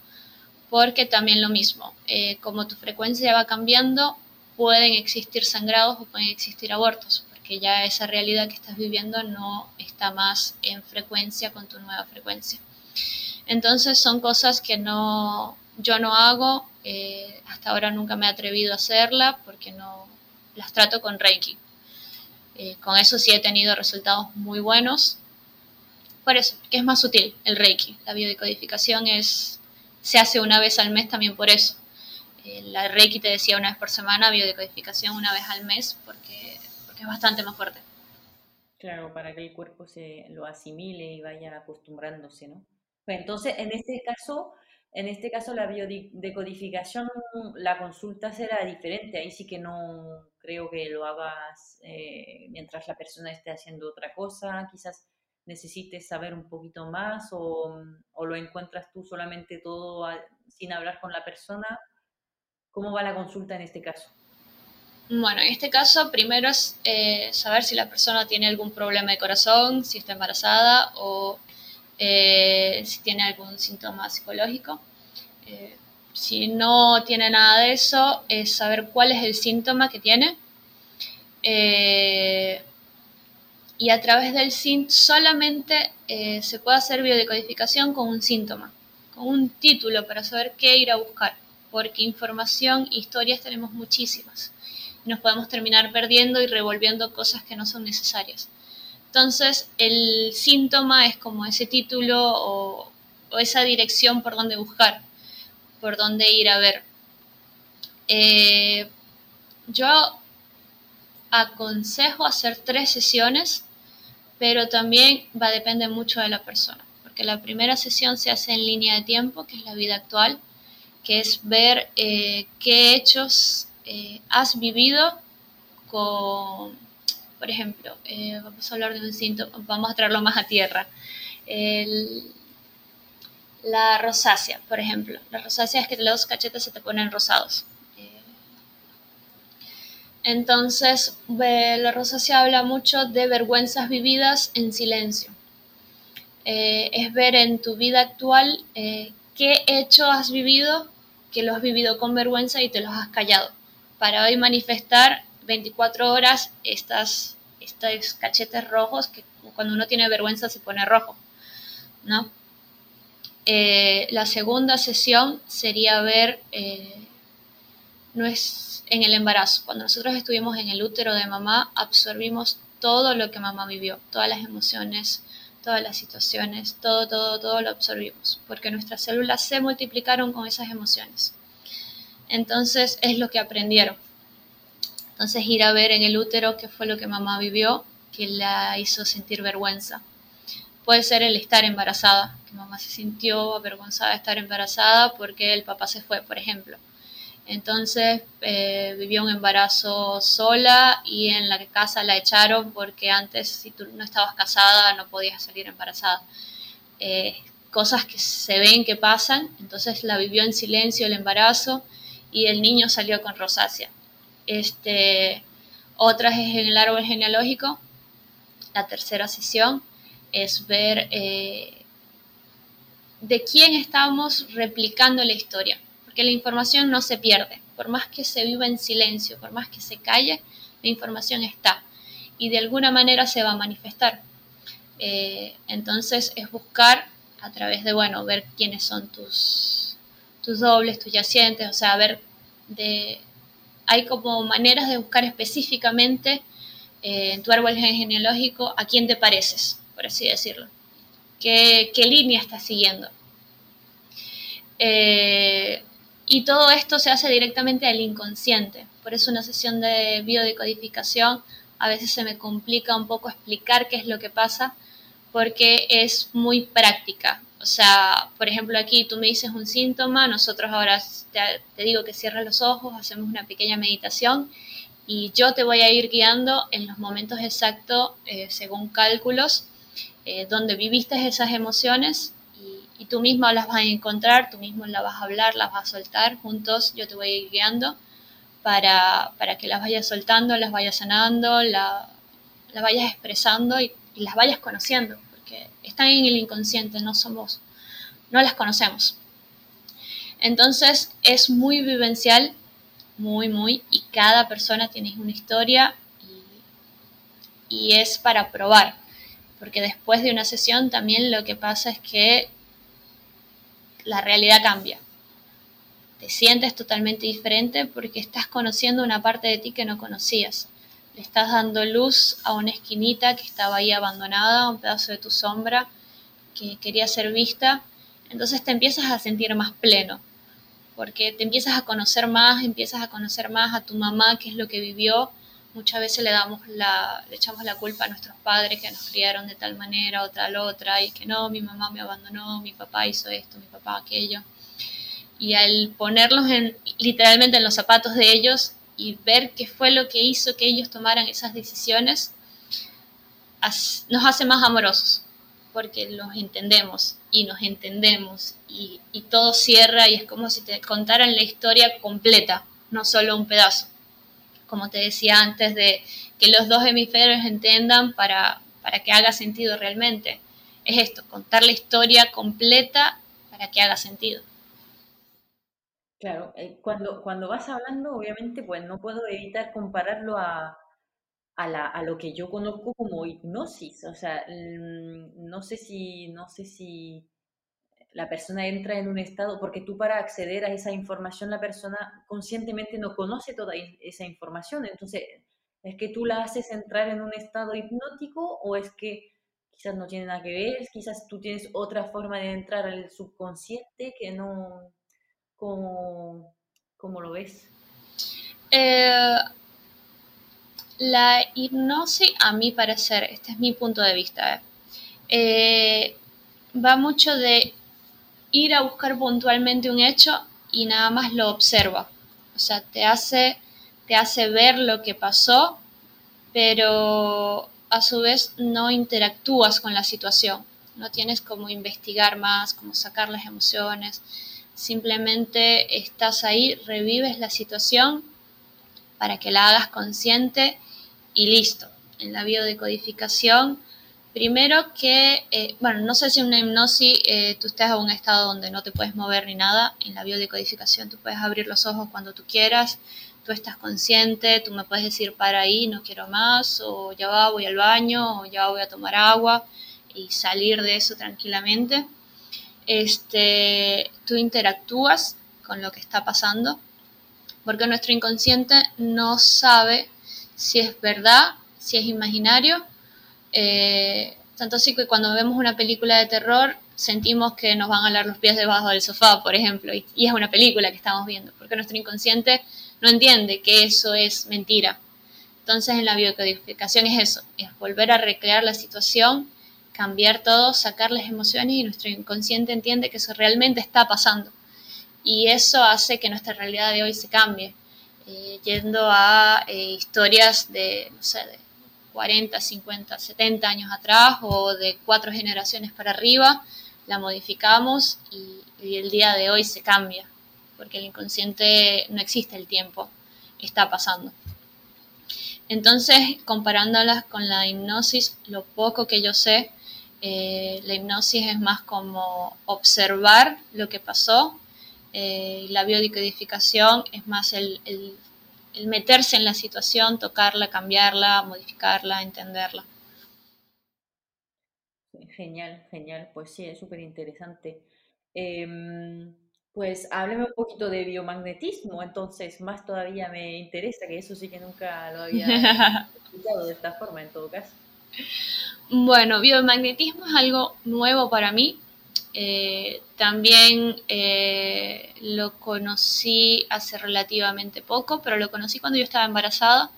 porque también lo mismo, eh, como tu frecuencia va cambiando, pueden existir sangrados o pueden existir abortos que ya esa realidad que estás viviendo no está más en frecuencia con tu nueva frecuencia. Entonces son cosas que no, yo no hago, eh, hasta ahora nunca me he atrevido a hacerla porque no las trato con Reiki. Eh, con eso sí he tenido resultados muy buenos. Por eso, que es más sutil el Reiki. La biodecodificación es, se hace una vez al mes también por eso. Eh, la Reiki te decía una vez por semana, biodecodificación una vez al mes, porque es bastante más fuerte. Claro, para que el cuerpo se lo asimile y vaya acostumbrándose, ¿no? Pues entonces, en este caso, en este caso la biodecodificación, la consulta será diferente. Ahí sí que no creo que lo hagas eh, mientras la persona esté haciendo otra cosa. Quizás necesites saber un poquito más o, o lo encuentras tú solamente todo sin hablar con la persona. ¿Cómo va la consulta en este caso? Bueno, en este caso, primero es eh, saber si la persona tiene algún problema de corazón, si está embarazada o eh, si tiene algún síntoma psicológico. Eh, si no tiene nada de eso, es saber cuál es el síntoma que tiene. Eh, y a través del SINT solamente se puede hacer biodecodificación con un síntoma, con un título para saber qué ir a buscar, porque información, historias tenemos muchísimas. Nos podemos terminar perdiendo y revolviendo cosas que no son necesarias. Entonces, el síntoma es como ese título o, esa dirección por donde buscar, por donde ir a ver. Eh, yo aconsejo hacer tres sesiones, pero también va a depender mucho de la persona, porque la primera sesión se hace en línea de tiempo, que es la vida actual, que es ver eh, qué hechos eh, has vivido con por ejemplo, eh, vamos a hablar de un síntoma, vamos a traerlo más a tierra. la rosácea, por ejemplo. La rosácea es que los cachetes se te ponen rosados. Eh, entonces, la rosácea habla mucho de vergüenzas vividas en silencio. Eh, es ver en tu vida actual qué hecho has vivido que lo has vivido con vergüenza y te los has callado. Para hoy manifestar 24 horas estas, estos cachetes rojos que cuando uno tiene vergüenza se pone rojo, ¿no? Eh, la segunda sesión sería ver eh, no es en el embarazo. Cuando nosotros estuvimos en el útero de mamá, absorbimos todo lo que mamá vivió, todas las emociones, todas las situaciones, todo, todo, todo lo absorbimos, porque nuestras células se multiplicaron con esas emociones. Entonces es lo que aprendieron. Entonces ir a ver en el útero qué fue lo que mamá vivió que la hizo sentir vergüenza. Puede ser el estar embarazada, que mamá se sintió avergonzada de estar embarazada porque el papá se fue, por ejemplo. Entonces eh, vivió un embarazo sola y en la casa la echaron porque antes si tú no estabas casada no podías salir embarazada. Eh, cosas que se ven que pasan, entonces la vivió en silencio el embarazo y el niño salió con rosácea. Este, otras es en el árbol genealógico. La tercera sesión es ver eh, de quién estamos replicando la historia, porque la información no se pierde. Por más que se viva en silencio, por más que se calle, la información está y de alguna manera se va a manifestar. Eh, entonces es buscar a través de, bueno, ver quiénes son tus, tus dobles, tus yacientes, o sea, ver de, hay como maneras de buscar específicamente eh, en tu árbol genealógico a quién te pareces, por así decirlo. ¿Qué, línea estás siguiendo? Eh, y todo esto se hace directamente al inconsciente. Por eso una sesión de biodecodificación a veces se me complica un poco explicar qué es lo que pasa porque es muy práctica. O sea, por ejemplo, aquí tú me dices un síntoma, nosotros ahora te, digo que cierres los ojos, hacemos una pequeña meditación y yo te voy a ir guiando en los momentos exactos, eh, según cálculos, eh, donde viviste esas emociones y, tú mismo las vas a encontrar, tú mismo las vas a hablar, las vas a soltar, juntos yo te voy a ir guiando para, que las vayas soltando, las vayas sanando, las vayas expresando y las vayas conociendo están en el inconsciente, no somos, no las conocemos. Entonces es muy vivencial, muy, muy, y cada persona tiene una historia y, y es para probar, porque después de una sesión también lo que pasa es que la realidad cambia. Te sientes totalmente diferente porque estás conociendo una parte de ti que no conocías le estás dando luz a una esquinita que estaba ahí abandonada, un pedazo de tu sombra que quería ser vista, entonces te empiezas a sentir más pleno, porque te empiezas a conocer más, empiezas a conocer más a tu mamá, qué es lo que vivió. Muchas veces le damos la, le echamos la culpa a nuestros padres que nos criaron de tal manera o tal otra, y que no, mi mamá me abandonó, mi papá hizo esto, mi papá aquello. Y al ponerlos en, literalmente en los zapatos de ellos, y ver qué fue lo que hizo que ellos tomaran esas decisiones, nos hace más amorosos, porque los entendemos y nos entendemos y, todo cierra y es como si te contaran la historia completa, no solo un pedazo. Como te decía antes, de que los dos hemisferios entiendan para, para que haga sentido realmente. es esto, contar la historia completa para que haga sentido. Claro, eh, cuando, cuando vas hablando, obviamente, pues no puedo evitar compararlo a, a, lo que yo conozco como hipnosis. O sea, mm, no sé si, no sé si la persona entra en un estado, porque tú para acceder a esa información, la persona conscientemente no conoce toda esa información. Entonces, ¿es que tú la haces entrar en un estado hipnótico o es que quizás no tiene nada que ver, quizás tú tienes otra forma de entrar al subconsciente que no, ¿cómo, lo ves? Eh, la hipnosis, a mi parecer, este es mi punto de vista, eh, va mucho de ir a buscar puntualmente un hecho y nada más lo observa. O sea, te hace, te hace ver lo que pasó, pero a su vez no interactúas con la situación. No tienes como investigar más, como sacar las emociones. Simplemente estás ahí, revives la situación para que la hagas consciente y listo. En la biodecodificación, primero que, eh, bueno, no sé si en una hipnosis eh, tú estás en un estado donde no te puedes mover ni nada. En la biodecodificación tú puedes abrir los ojos cuando tú quieras, tú estás consciente, tú me puedes decir para ahí, no quiero más, o ya va, voy al baño, o ya voy a tomar agua y salir de eso tranquilamente. Este, tú interactúas con lo que está pasando, porque nuestro inconsciente no sabe si es verdad, si es imaginario. Eh, tanto así que cuando vemos una película de terror sentimos que nos van a alar los pies debajo del sofá, por ejemplo, y, y es una película que estamos viendo, porque nuestro inconsciente no entiende que eso es mentira. Entonces en la biocodificación es eso, es volver a recrear la situación, cambiar todo, sacar las emociones y nuestro inconsciente entiende que eso realmente está pasando. Y eso hace que nuestra realidad de hoy se cambie, eh, yendo a eh, historias de, no sé, de 40, 50, 70 años atrás o de cuatro generaciones para arriba, la modificamos y el día de hoy se cambia porque el inconsciente no existe el tiempo, está pasando. Entonces, comparándolas con la hipnosis, lo poco que yo sé, eh, la hipnosis es más como observar lo que pasó, eh, la biodicodificación es más el, el meterse en la situación, tocarla, cambiarla, modificarla, entenderla. Genial, genial, pues sí, es súper interesante. Em, pues hábleme un poquito de biomagnetismo, entonces más todavía me interesa, que eso sí que nunca lo había <laughs> escuchado de esta forma en todo caso. Bueno, biomagnetismo es algo nuevo para mí. Eh, también eh, lo conocí hace relativamente poco, pero lo conocí cuando yo estaba embarazada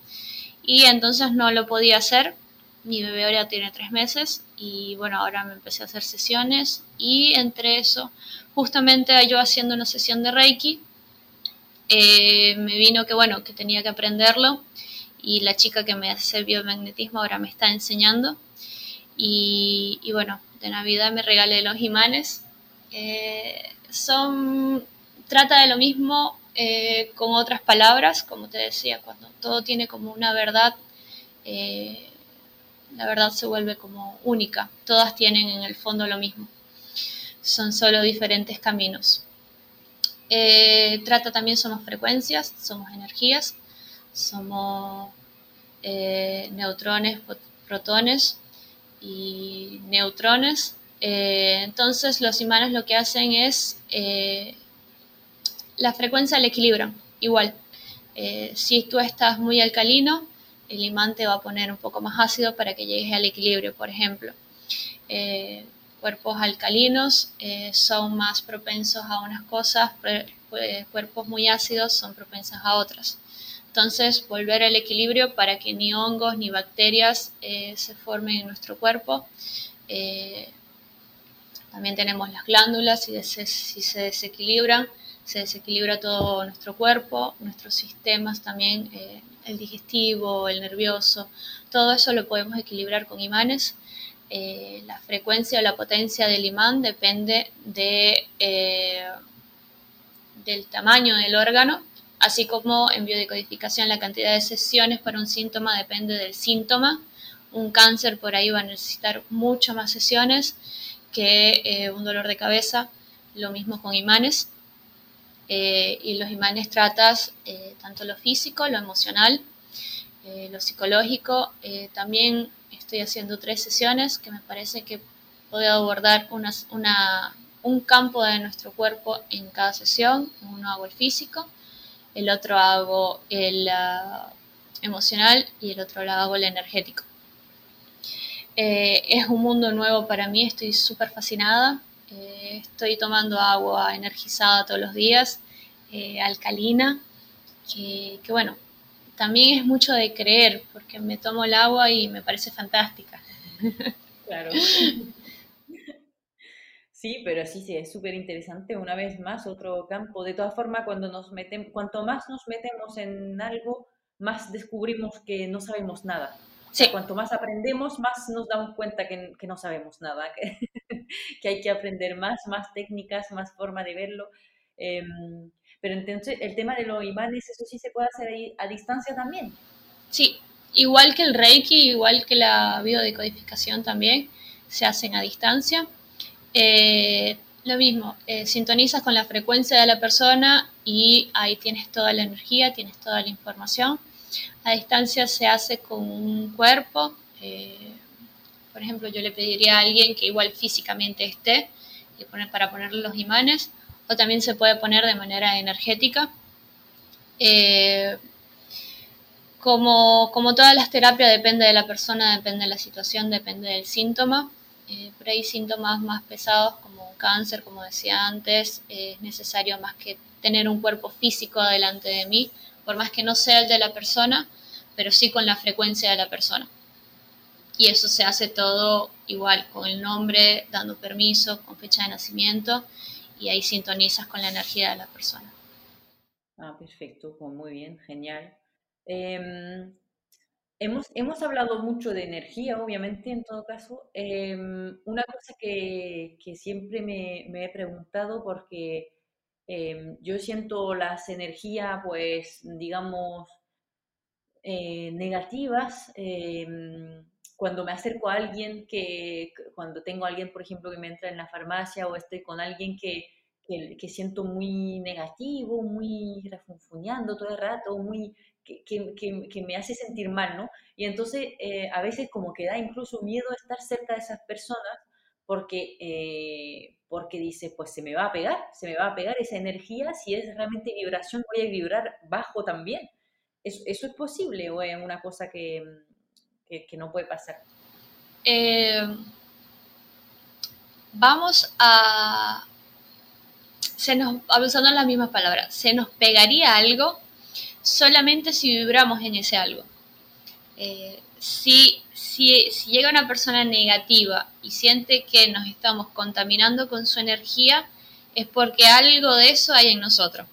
y entonces no lo podía hacer. Mi bebé ahora tiene tres meses y bueno, ahora me empecé a hacer sesiones y entre eso justamente yo haciendo una sesión de Reiki, eh, me vino que bueno, que tenía que aprenderlo y la chica que me hace biomagnetismo ahora me está enseñando. Y, bueno, de Navidad me regalé los imanes. Eh, son, trata de lo mismo eh, con otras palabras, como te decía, cuando todo tiene como una verdad, la verdad se vuelve como única. Todas tienen en el fondo lo mismo son solo diferentes caminos. Eh, trata también somos frecuencias, somos energías, somos eh, neutrones, protones y neutrones. Eh, entonces los imanes lo que hacen es la frecuencia la equilibran, igual. si tú estás muy alcalino, el imán te va a poner un poco más ácido para que llegues al equilibrio, por ejemplo cuerpos alcalinos eh, son más propensos a unas cosas, cuerpos muy ácidos son propensos a otras. Entonces, volver al equilibrio para que ni hongos ni bacterias eh, se formen en nuestro cuerpo. Eh, también tenemos las glándulas, y si se desequilibran, se desequilibra todo nuestro cuerpo, nuestros sistemas también, el digestivo, el nervioso, todo eso lo podemos equilibrar con imanes eh, la frecuencia o la potencia del imán depende de, eh, del tamaño del órgano, así como en biodecodificación la cantidad de sesiones para un síntoma depende del síntoma. un cáncer por ahí va a necesitar muchas más sesiones que eh, un dolor de cabeza, lo mismo con imanes. Eh, y los imanes tratas tanto lo físico, lo emocional, lo psicológico. también estoy haciendo tres sesiones que me parece que puedo abordar una, un campo de nuestro cuerpo en cada sesión. Uno hago el físico, el otro hago el ah, emocional y el otro lo hago el energético. Eh, es un mundo nuevo para mí, estoy súper fascinada. Eh, estoy tomando agua energizada todos los días, eh, alcalina, que, que, bueno, también es mucho de creer, porque me tomo el agua y me parece fantástica. Claro. <laughs> Sí, pero sí, sí, es súper interesante. Una vez más, otro campo. De todas formas, cuando nos metemos, cuanto más nos metemos en algo, más descubrimos que no sabemos nada. Sí. cuanto más aprendemos, más nos damos cuenta que, que no sabemos nada, <laughs> que, que, hay que aprender más, más técnicas, más forma de verlo. Em, pero entonces, el tema de los imanes, eso sí se puede hacer ahí a distancia también. Sí, igual que el Reiki, igual que la biodecodificación también, se hacen a distancia. Eh, lo mismo, eh, sintonizas con la frecuencia de la persona y ahí tienes toda la energía, tienes toda la información. A distancia se hace con un cuerpo. Eh, por ejemplo, yo le pediría a alguien que igual físicamente esté y poner, para ponerle los imanes, o también se puede poner de manera energética. como, como todas las terapias, depende de la persona, depende de la situación, depende del síntoma. Eh, por ahí síntomas más pesados como un cáncer, como decía antes, es necesario más que tener un cuerpo físico delante de mí, por más que no sea el de la persona, pero sí con la frecuencia de la persona. Y eso se hace todo igual, con el nombre, dando permiso, con fecha de nacimiento, y ahí sintonizas con la energía de la persona. Ah, perfecto, pues muy bien, genial. Em, Hemos, hemos hablado mucho de energía, obviamente, en todo caso. Em, una cosa que, que siempre me, me, he preguntado, porque em, yo siento las energías, pues, digamos, eh, negativas, em, cuando me acerco a alguien que, cuando tengo a alguien, por ejemplo, que me entra en la farmacia o estoy con alguien que, que, que siento muy negativo, muy refunfuñando todo el rato, muy que, me hace sentir mal, ¿no? Y entonces eh, a veces como que da incluso miedo estar cerca de esas personas porque, eh, porque dice, pues se me va a pegar, se me va a pegar esa energía, si es realmente vibración voy a vibrar bajo también. ¿Eso, es posible o es una cosa que, no puede pasar? Eh, vamos a... Se nos, usando las mismas palabras, se nos pegaría algo solamente si vibramos en ese algo. Eh, si, si, llega una persona negativa y siente que nos estamos contaminando con su energía, es porque algo de eso hay en nosotros.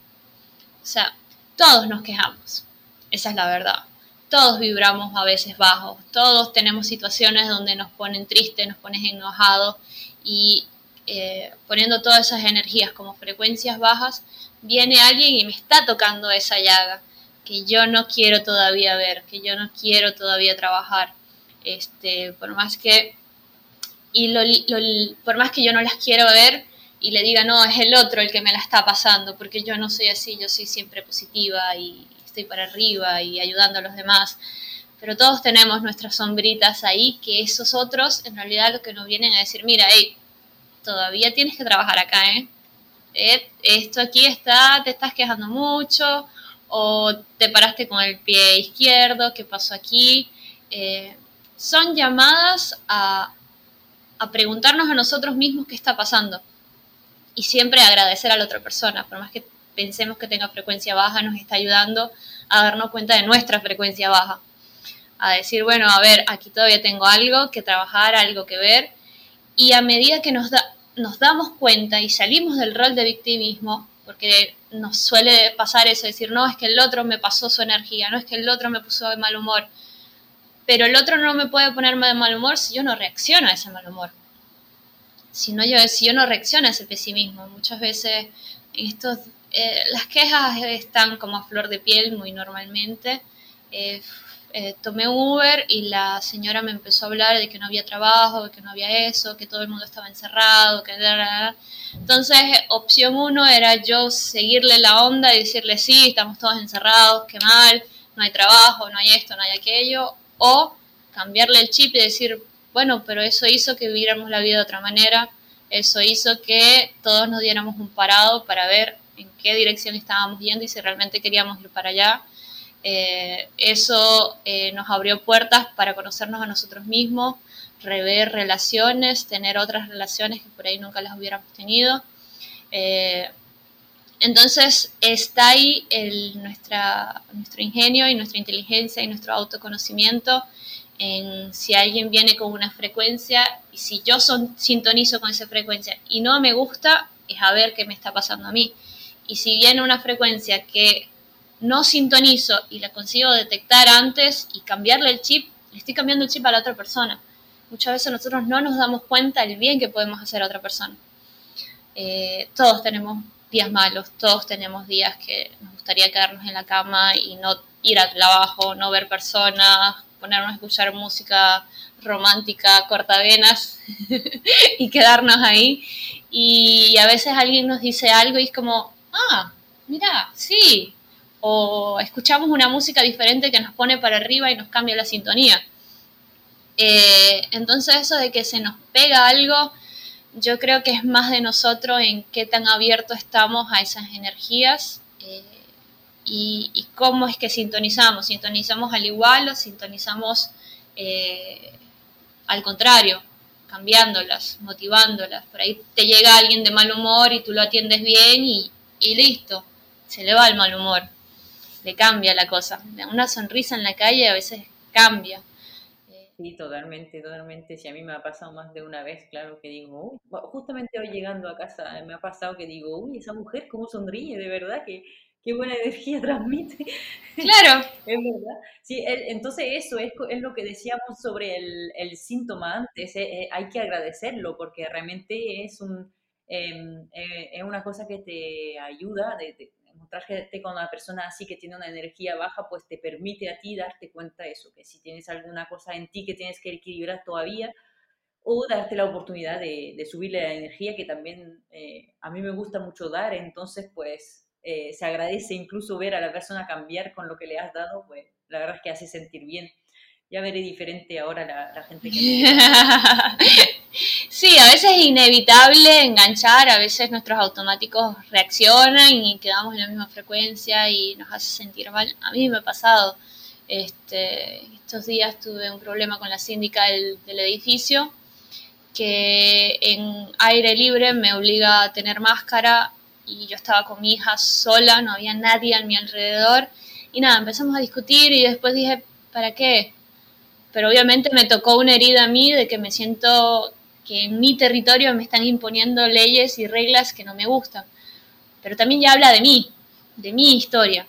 O sea, todos nos quejamos, esa es la verdad. Todos vibramos a veces bajos, todos tenemos situaciones donde nos ponen tristes, nos ponen enojados y eh, poniendo todas esas energías como frecuencias bajas, viene alguien y me está tocando esa llaga que yo no quiero todavía ver, que yo no quiero todavía trabajar. Este, por más que y por más que yo no las quiero ver y le diga, no, es el otro el que me la está pasando, porque yo no soy así, yo soy siempre positiva y estoy para arriba y ayudando a los demás. Pero todos tenemos nuestras sombritas ahí, que esos otros en realidad lo que nos vienen a decir, mira, hey, todavía tienes que trabajar acá, ¿eh? eh esto aquí está, te estás quejando mucho, o te paraste con el pie izquierdo, ¿qué pasó aquí? Eh, son llamadas a, a preguntarnos a nosotros mismos qué está pasando y siempre agradecer a la otra persona, por más que pensemos que tenga frecuencia baja, nos está ayudando a darnos cuenta de nuestra frecuencia baja. A decir, bueno, a ver, aquí todavía tengo algo que trabajar, algo que ver. Y a medida que nos, da, nos damos cuenta y salimos del rol de victimismo, porque nos suele pasar eso, decir, no, es que el otro me pasó su energía, no es que el otro me puso de mal humor, pero el otro no me puede ponerme de mal humor si yo no reacciono a ese mal humor. Si, no, yo, si yo no reacciono a ese pesimismo, muchas veces estos, eh, las quejas están como a flor de piel muy normalmente. Eh, eh, tomé Uber y la señora me empezó a hablar de que no había trabajo, de que no había eso, que todo el mundo estaba encerrado, que... Entonces, opción uno era yo seguirle la onda y decirle, sí, estamos todos encerrados, qué mal, no hay trabajo, no hay esto, no hay aquello, o cambiarle el chip y decir, bueno, pero eso hizo que viviéramos la vida de otra manera, eso hizo que todos nos diéramos un parado para ver en qué dirección estábamos yendo y si realmente queríamos ir para allá. Eh, eso eh, nos abrió puertas para conocernos a nosotros mismos, rever relaciones, tener otras relaciones que por ahí nunca las hubiéramos tenido. Eh, entonces está ahí nuestro ingenio y nuestra inteligencia y nuestro autoconocimiento en si alguien viene con una frecuencia y si yo sintonizo con esa frecuencia y no me gusta, es a ver qué me está pasando a mí. Y si viene una frecuencia que no sintonizo y la consigo detectar antes y cambiarle el chip, le estoy cambiando el chip a la otra persona. Muchas veces nosotros no nos damos cuenta del bien que podemos hacer a otra persona. Eh, todos tenemos días malos, todos tenemos días que nos gustaría quedarnos en la cama y no ir al trabajo, no ver personas, ponernos a escuchar música romántica, cortavenas <laughs> y quedarnos ahí. Y a veces alguien nos dice algo y es como, ah, mira, sí. O escuchamos una música diferente que nos pone para arriba y nos cambia la sintonía. Eh, entonces eso de que se nos pega algo, yo creo que es más de nosotros en qué tan abierto estamos a esas energías. Eh, y, cómo es que sintonizamos. ¿Sintonizamos al igual o sintonizamos eh, al contrario? cambiándolas, motivándolas. Por ahí te llega alguien de mal humor y tú lo atiendes bien y, y listo, se le va el mal humor, le cambia la cosa. Una sonrisa en la calle a veces cambia. Sí, totalmente, totalmente. Si a mí me ha pasado más de una vez, claro que digo, justamente hoy llegando a casa me ha pasado que digo, uy, esa mujer cómo sonríe, de verdad que qué buena energía <laughs> transmite. Claro. <laughs> es verdad. Sí, entonces eso es, es, lo que decíamos sobre el, el síntoma antes. Eh, eh, hay que agradecerlo porque realmente es, un, em, eh, es una cosa que te ayuda. De, de, encontrarte con una persona así que tiene una energía baja, pues te permite a ti darte cuenta de eso, que si tienes alguna cosa en ti que tienes que equilibrar todavía, o darte la oportunidad de, de subirle la energía, que también a mí me gusta mucho dar, entonces pues eh, se agradece incluso ver a la persona cambiar con lo que le has dado, pues la verdad es que hace sentir bien. Ya veré diferente ahora la, gente que... <laughs> sí, a veces es inevitable enganchar, a veces nuestros automáticos reaccionan y quedamos en la misma frecuencia y nos hace sentir mal. A mí me ha pasado. Este, estos días tuve un problema con la síndica del, del edificio que en aire libre me obliga a tener máscara y yo estaba con mi hija sola, no había nadie a mi alrededor. Y nada, empezamos a discutir y después dije, ¿para qué? Pero obviamente me tocó una herida a mí de que me siento que en mi territorio me están imponiendo leyes y reglas que no me gustan. Pero también ya habla de mí, de mi historia.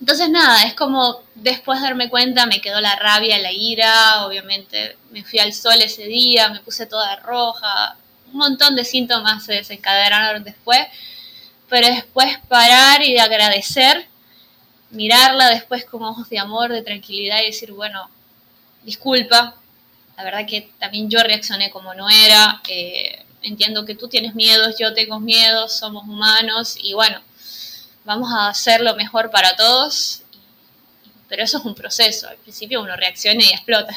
Entonces nada, es como después de darme cuenta me quedó la rabia, la ira, obviamente me fui al sol ese día, me puse toda roja, un montón de síntomas se desencadenaron después, pero después parar y de agradecer, mirarla después con ojos de amor, de tranquilidad y decir, bueno, disculpa, la verdad que también yo reaccioné como no era, eh, entiendo que tú tienes miedos, yo tengo miedos, somos humanos y bueno, vamos a hacer lo mejor para todos, pero eso es un proceso, al principio uno reacciona y explota.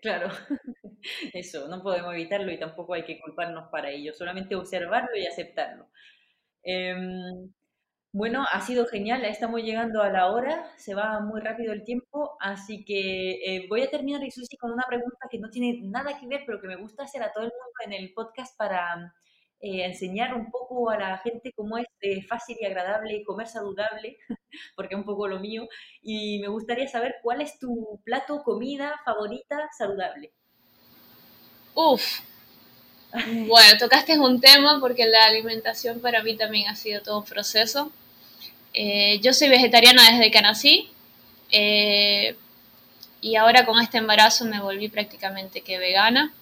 Claro, <laughs> eso, no podemos evitarlo y tampoco hay que culparnos para ello, solamente observarlo y aceptarlo. Em, bueno, ha sido genial, estamos llegando a la hora, se va muy rápido el tiempo, así que eh, voy a terminar, Susi, con una pregunta que no tiene nada que ver, pero que me gusta hacer a todo el mundo en el podcast para eh, enseñar un poco a la gente cómo es fácil y agradable comer saludable, <laughs> porque es un poco lo mío, y me gustaría saber cuál es tu plato, comida favorita saludable. Uf, bueno, tocaste un tema porque la alimentación para mí también ha sido todo un proceso. Eh, yo soy vegetariana desde que nací eh, y ahora con este embarazo me volví prácticamente que vegana.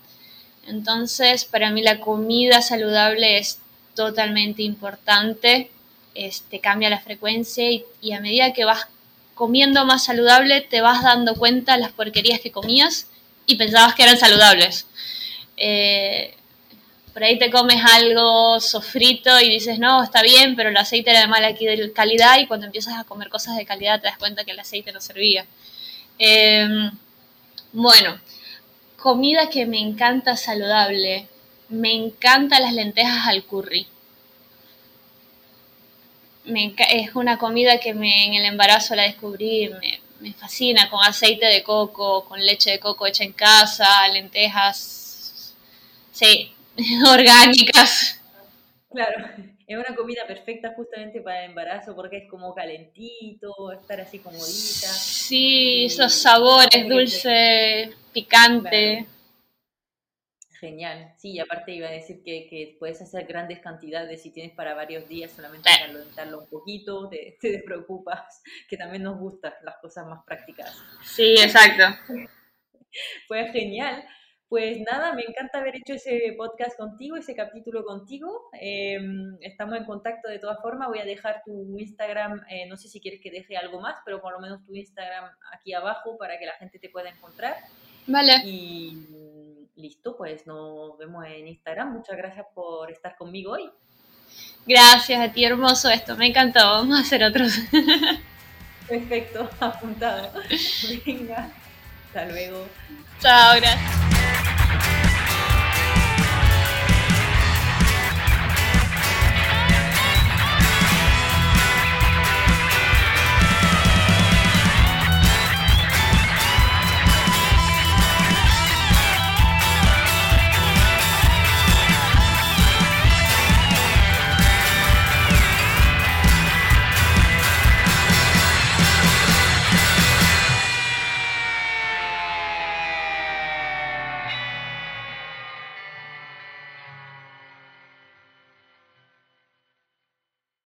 Entonces, para mí la comida saludable es totalmente importante. Este, cambia la frecuencia y, y a medida que vas comiendo más saludable te vas dando cuenta las porquerías que comías y pensabas que eran saludables. Eh, por ahí te comes algo sofrito y dices, no, está bien, pero el aceite era de mala calidad y cuando empiezas a comer cosas de calidad te das cuenta que el aceite no servía. Em, bueno, comida que me encanta saludable. Me encantan las lentejas al curry. es una comida que me, en el embarazo la descubrí, me, me fascina, con aceite de coco, con leche de coco hecha en casa, lentejas. Sí, <laughs> orgánicas. Claro, es una comida perfecta justamente para el embarazo porque es como calentito, estar así comodita. Sí, esos sabores, dulce, picante. Genial, sí, y aparte iba a decir que, puedes hacer grandes cantidades si tienes para varios días, solamente calentarlo un poquito, te, <laughs> te despreocupas, que también nos gustan las cosas más prácticas. Sí, exacto. Pues genial. Pues nada, me encanta haber hecho ese podcast contigo, ese capítulo contigo. Em, estamos en contacto de todas formas. Voy a dejar tu Instagram, eh, no sé si quieres que deje algo más, pero por lo menos tu Instagram aquí abajo para que la gente te pueda encontrar. Vale. Y listo, pues nos vemos en Instagram. Muchas gracias por estar conmigo hoy. Gracias a ti, hermoso esto. Me encantó. Vamos a hacer otros. Perfecto, <laughs> apuntado. <laughs> Venga, hasta luego. Chao, gracias.